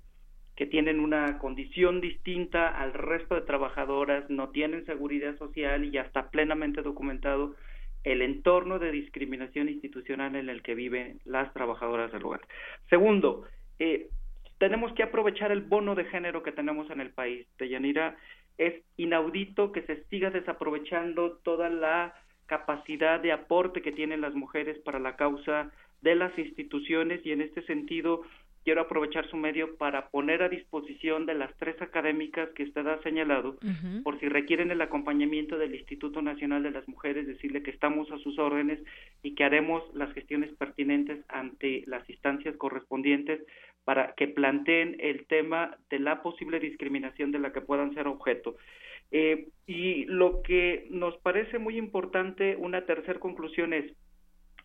que tienen una condición distinta al resto de trabajadoras, no tienen seguridad social y ya está plenamente documentado el entorno de discriminación institucional en el que viven las trabajadoras del hogar. Segundo, eh, tenemos que aprovechar el bono de género que tenemos en el país. Deyanira, es inaudito que se siga desaprovechando toda la capacidad de aporte que tienen las mujeres para la causa de las instituciones y en este sentido quiero aprovechar su medio para poner a disposición de las tres académicas que usted ha señalado, por si requieren el acompañamiento del Instituto Nacional de las Mujeres, decirle que estamos a sus órdenes y que haremos las gestiones pertinentes ante las instancias correspondientes para que planteen el tema de la posible discriminación de la que puedan ser objeto. Eh, y lo que nos parece muy importante, una tercera conclusión es,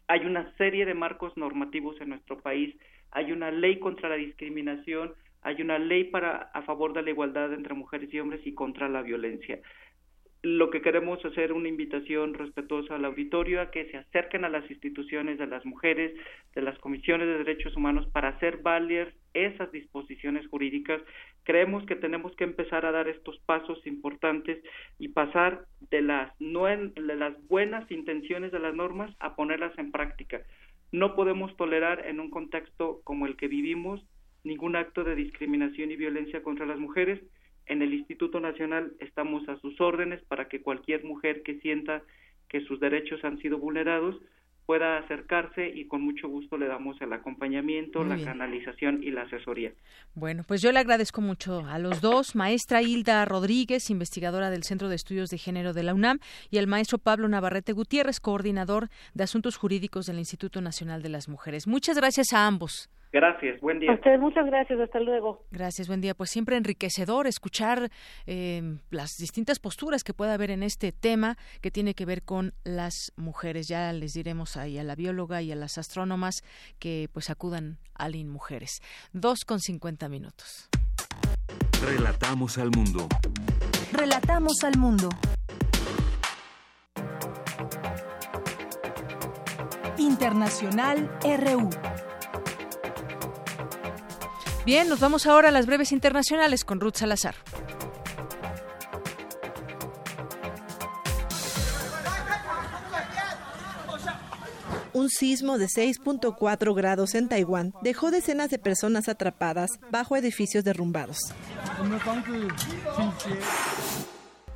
hay una serie de marcos normativos en nuestro país hay una ley contra la discriminación, hay una ley para a favor de la igualdad entre mujeres y hombres y contra la violencia. Lo que queremos es hacer una invitación respetuosa al auditorio a que se acerquen a las instituciones de las mujeres, de las comisiones de derechos humanos para hacer valer esas disposiciones jurídicas. Creemos que tenemos que empezar a dar estos pasos importantes y pasar de las, de las buenas intenciones de las normas a ponerlas en práctica no podemos tolerar en un contexto como el que vivimos ningún acto de discriminación y violencia contra las mujeres. En el Instituto Nacional estamos a sus órdenes para que cualquier mujer que sienta que sus derechos han sido vulnerados pueda acercarse y con mucho gusto le damos el acompañamiento, la canalización y la asesoría. Bueno, pues yo le agradezco mucho a los dos, maestra Hilda Rodríguez, investigadora del Centro de Estudios de Género de la UNAM, y al maestro Pablo Navarrete Gutiérrez, coordinador de Asuntos Jurídicos del Instituto Nacional de las Mujeres. Muchas gracias a ambos. Gracias, buen día. A muchas gracias, hasta luego. Gracias, buen día. Pues siempre enriquecedor escuchar eh, las distintas posturas que pueda haber en este tema que tiene que ver con las mujeres. Ya les diremos ahí a la bióloga y a las astrónomas que pues acudan al Mujeres. Dos con cincuenta minutos. Relatamos al mundo. Relatamos al mundo. Internacional RU. Bien, nos vamos ahora a las breves internacionales con Ruth Salazar. Un sismo de 6.4 grados en Taiwán dejó decenas de personas atrapadas bajo edificios derrumbados.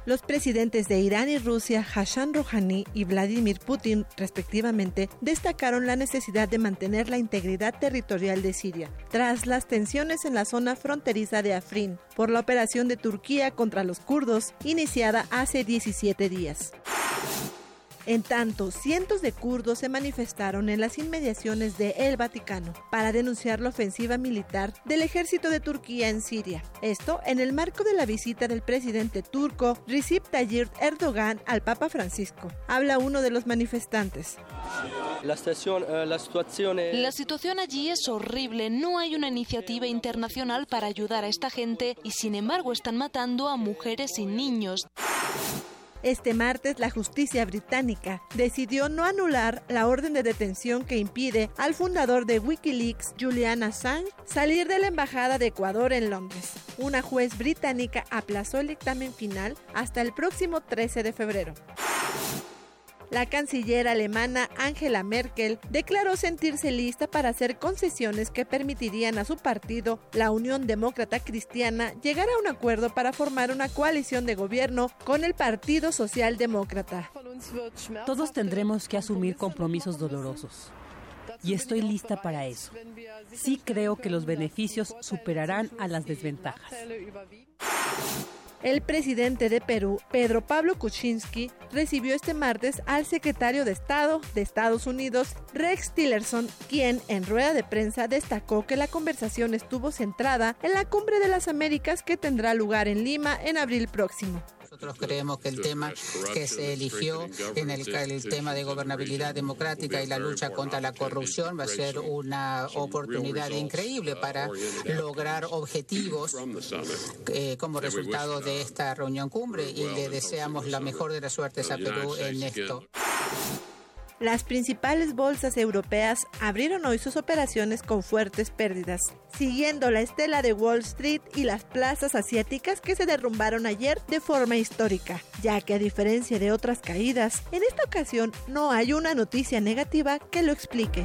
Los presidentes de Irán y Rusia, Hassan Rouhani y Vladimir Putin, respectivamente, destacaron la necesidad de mantener la integridad territorial de Siria, tras las tensiones en la zona fronteriza de Afrin, por la operación de Turquía contra los kurdos, iniciada hace 17 días. En tanto, cientos de kurdos se manifestaron en las inmediaciones de El Vaticano para denunciar la ofensiva militar del ejército de Turquía en Siria. Esto en el marco de la visita del presidente turco Recep Tayyip Erdogan al Papa Francisco. Habla uno de los manifestantes. La situación, eh, la, situación la situación allí es horrible. No hay una iniciativa internacional para ayudar a esta gente y sin embargo están matando a mujeres y niños. Este martes, la justicia británica decidió no anular la orden de detención que impide al fundador de Wikileaks, Julian Assange, salir de la Embajada de Ecuador en Londres. Una juez británica aplazó el dictamen final hasta el próximo 13 de febrero. La canciller alemana Angela Merkel declaró sentirse lista para hacer concesiones que permitirían a su partido, la Unión Demócrata Cristiana, llegar a un acuerdo para formar una coalición de gobierno con el Partido Socialdemócrata. Todos tendremos que asumir compromisos dolorosos. Y estoy lista para eso. Sí creo que los beneficios superarán a las desventajas. El presidente de Perú, Pedro Pablo Kuczynski, recibió este martes al secretario de Estado de Estados Unidos, Rex Tillerson, quien en rueda de prensa destacó que la conversación estuvo centrada en la Cumbre de las Américas que tendrá lugar en Lima en abril próximo. Nosotros creemos que el tema que se eligió en el, tema de gobernabilidad democrática y la lucha contra la corrupción va a ser una oportunidad increíble para lograr objetivos eh, como resultado de esta reunión cumbre y le deseamos la mejor de las suertes a Perú en esto. Las principales bolsas europeas abrieron hoy sus operaciones con fuertes pérdidas, siguiendo la estela de Wall Street y las plazas asiáticas que se derrumbaron ayer de forma histórica, ya que a diferencia de otras caídas, en esta ocasión no hay una noticia negativa que lo explique.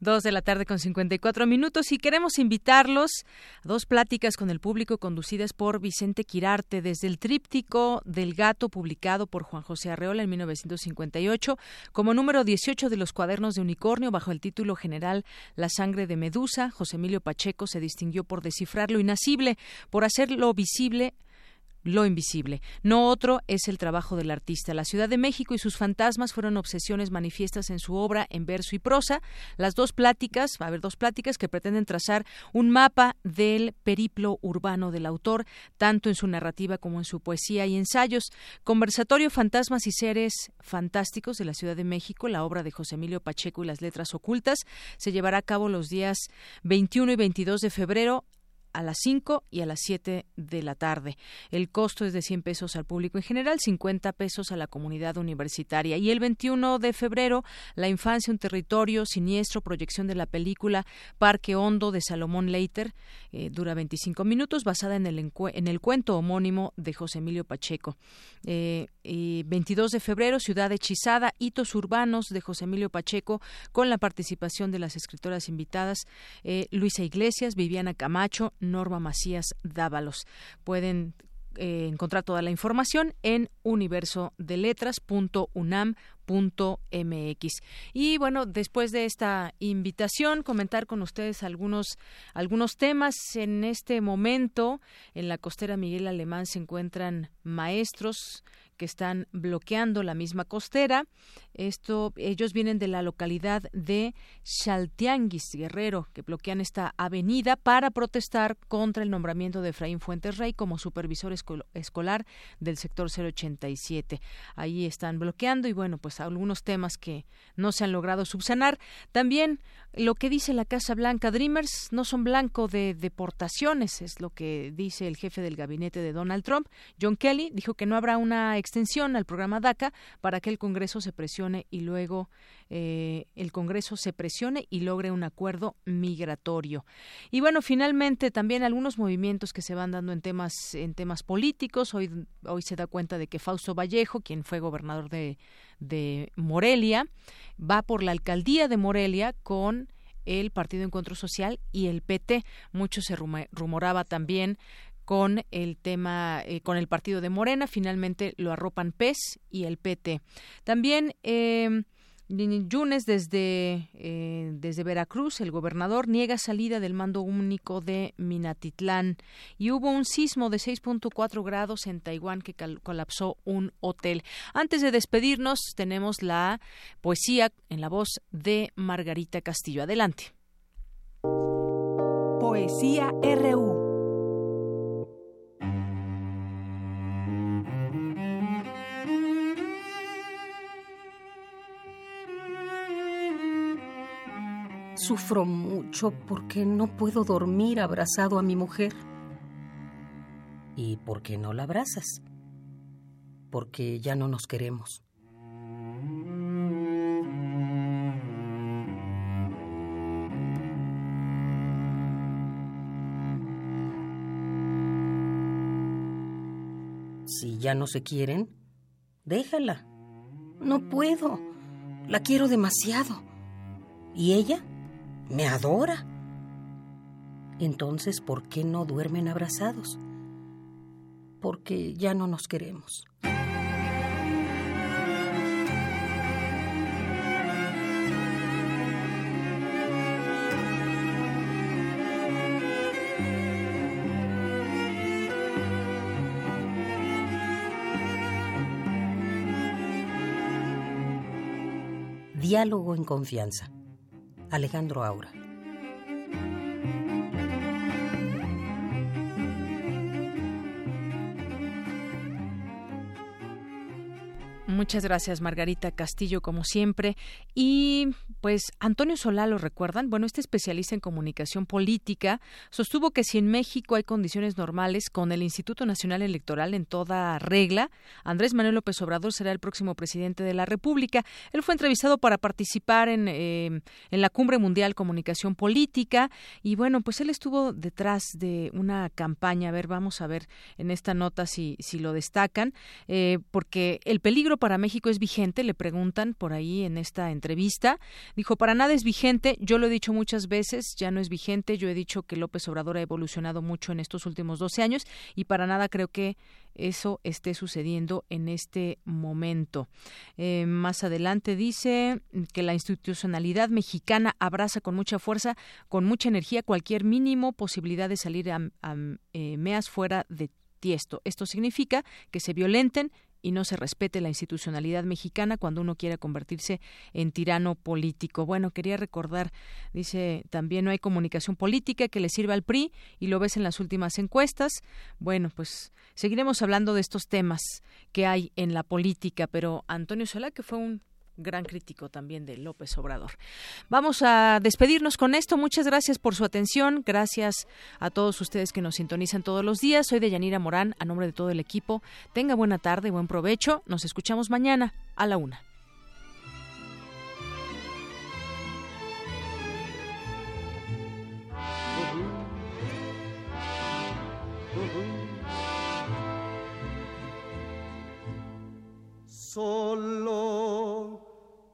Dos de la tarde con 54 minutos y queremos invitarlos a dos pláticas con el público conducidas por Vicente Quirarte desde el tríptico del gato publicado por Juan José Arreola en 1958 como número 18 de los cuadernos de unicornio bajo el título general La sangre de Medusa. José Emilio Pacheco se distinguió por descifrar lo inasible, por hacerlo visible lo invisible. No otro es el trabajo del artista. La Ciudad de México y sus fantasmas fueron obsesiones manifiestas en su obra en verso y prosa. Las dos pláticas, va a haber dos pláticas que pretenden trazar un mapa del periplo urbano del autor, tanto en su narrativa como en su poesía y ensayos. Conversatorio Fantasmas y Seres Fantásticos de la Ciudad de México, la obra de José Emilio Pacheco y las letras ocultas, se llevará a cabo los días 21 y 22 de febrero a las 5 y a las 7 de la tarde. El costo es de 100 pesos al público en general, 50 pesos a la comunidad universitaria. Y el 21 de febrero, La infancia, un territorio siniestro, proyección de la película Parque Hondo de Salomón Leiter, eh, dura 25 minutos, basada en el, en el cuento homónimo de José Emilio Pacheco. Eh, y 22 de febrero, Ciudad Hechizada, hitos urbanos de José Emilio Pacheco, con la participación de las escritoras invitadas eh, Luisa Iglesias, Viviana Camacho, Norma Macías Dávalos. Pueden eh, encontrar toda la información en universodeletras.unam.mx. Y bueno, después de esta invitación, comentar con ustedes algunos, algunos temas. En este momento, en la costera Miguel Alemán se encuentran maestros que están bloqueando la misma costera. Esto, ellos vienen de la localidad de Chaltianguis, Guerrero, que bloquean esta avenida para protestar contra el nombramiento de Efraín Fuentes Rey como supervisor escolar del sector 087. Ahí están bloqueando y bueno, pues algunos temas que no se han logrado subsanar. También lo que dice la Casa Blanca, Dreamers no son blanco de deportaciones, es lo que dice el jefe del gabinete de Donald Trump. John Kelly dijo que no habrá una extensión al programa DACA para que el Congreso se presione y luego eh, el Congreso se presione y logre un acuerdo migratorio. Y bueno, finalmente también algunos movimientos que se van dando en temas en temas políticos. Hoy hoy se da cuenta de que Fausto Vallejo, quien fue gobernador de de Morelia, va por la alcaldía de Morelia con el Partido Encuentro Social y el PT. Mucho se rumoraba también con el tema, eh, con el partido de Morena. Finalmente lo arropan PES y el PT. También eh, Yunes desde, eh, desde Veracruz, el gobernador niega salida del mando único de Minatitlán y hubo un sismo de 6.4 grados en Taiwán que colapsó un hotel. Antes de despedirnos, tenemos la poesía en la voz de Margarita Castillo. Adelante. Poesía RU. Sufro mucho porque no puedo dormir abrazado a mi mujer. ¿Y por qué no la abrazas? Porque ya no nos queremos. Si ya no se quieren, déjala. No puedo. La quiero demasiado. ¿Y ella? Me adora. Entonces, ¿por qué no duermen abrazados? Porque ya no nos queremos. Diálogo en confianza Alejandro Aura. Muchas gracias, Margarita Castillo, como siempre. Y pues Antonio Solá, ¿lo recuerdan? Bueno, este especialista en comunicación política sostuvo que si en México hay condiciones normales con el Instituto Nacional Electoral en toda regla, Andrés Manuel López Obrador será el próximo presidente de la República. Él fue entrevistado para participar en, eh, en la Cumbre Mundial Comunicación Política y bueno, pues él estuvo detrás de una campaña. A ver, vamos a ver en esta nota si, si lo destacan, eh, porque el peligro para México es vigente? Le preguntan por ahí en esta entrevista. Dijo, para nada es vigente, yo lo he dicho muchas veces, ya no es vigente, yo he dicho que López Obrador ha evolucionado mucho en estos últimos 12 años y para nada creo que eso esté sucediendo en este momento. Eh, más adelante dice que la institucionalidad mexicana abraza con mucha fuerza, con mucha energía cualquier mínimo posibilidad de salir a, eh, meas fuera de tiesto. Esto significa que se violenten y no se respete la institucionalidad mexicana cuando uno quiera convertirse en tirano político. Bueno, quería recordar, dice también no hay comunicación política que le sirva al PRI y lo ves en las últimas encuestas. Bueno, pues seguiremos hablando de estos temas que hay en la política, pero Antonio Solá, que fue un gran crítico también de López Obrador. Vamos a despedirnos con esto. Muchas gracias por su atención. Gracias a todos ustedes que nos sintonizan todos los días. Soy de Yanira Morán, a nombre de todo el equipo. Tenga buena tarde, buen provecho. Nos escuchamos mañana a la una. Solo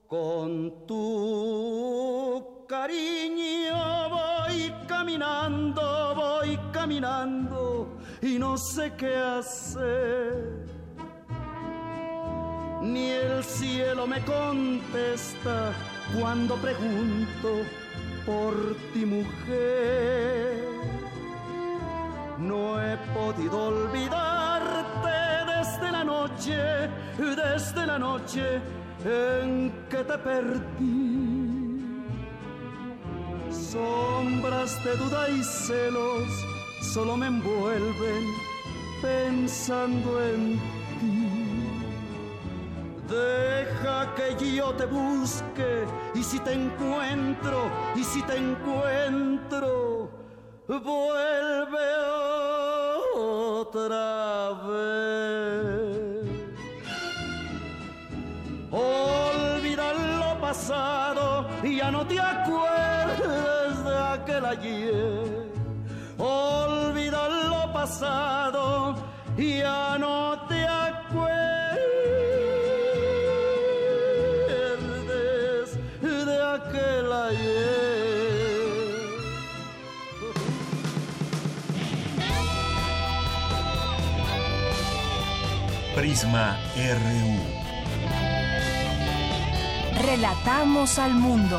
con tu cariño voy caminando, voy caminando y no sé qué hacer. Ni el cielo me contesta cuando pregunto por ti mujer. No he podido olvidarte desde la noche, desde la noche en que te perdí. Sombras de duda y celos solo me envuelven pensando en ti. Deja que yo te busque y si te encuentro, y si te encuentro, vuelve otra vez. Olvida lo pasado y ya no te acuerdes de aquel ayer. Olvida lo pasado y ya no te acuerdes de aquel ayer. Prisma RU. Relatamos al mundo.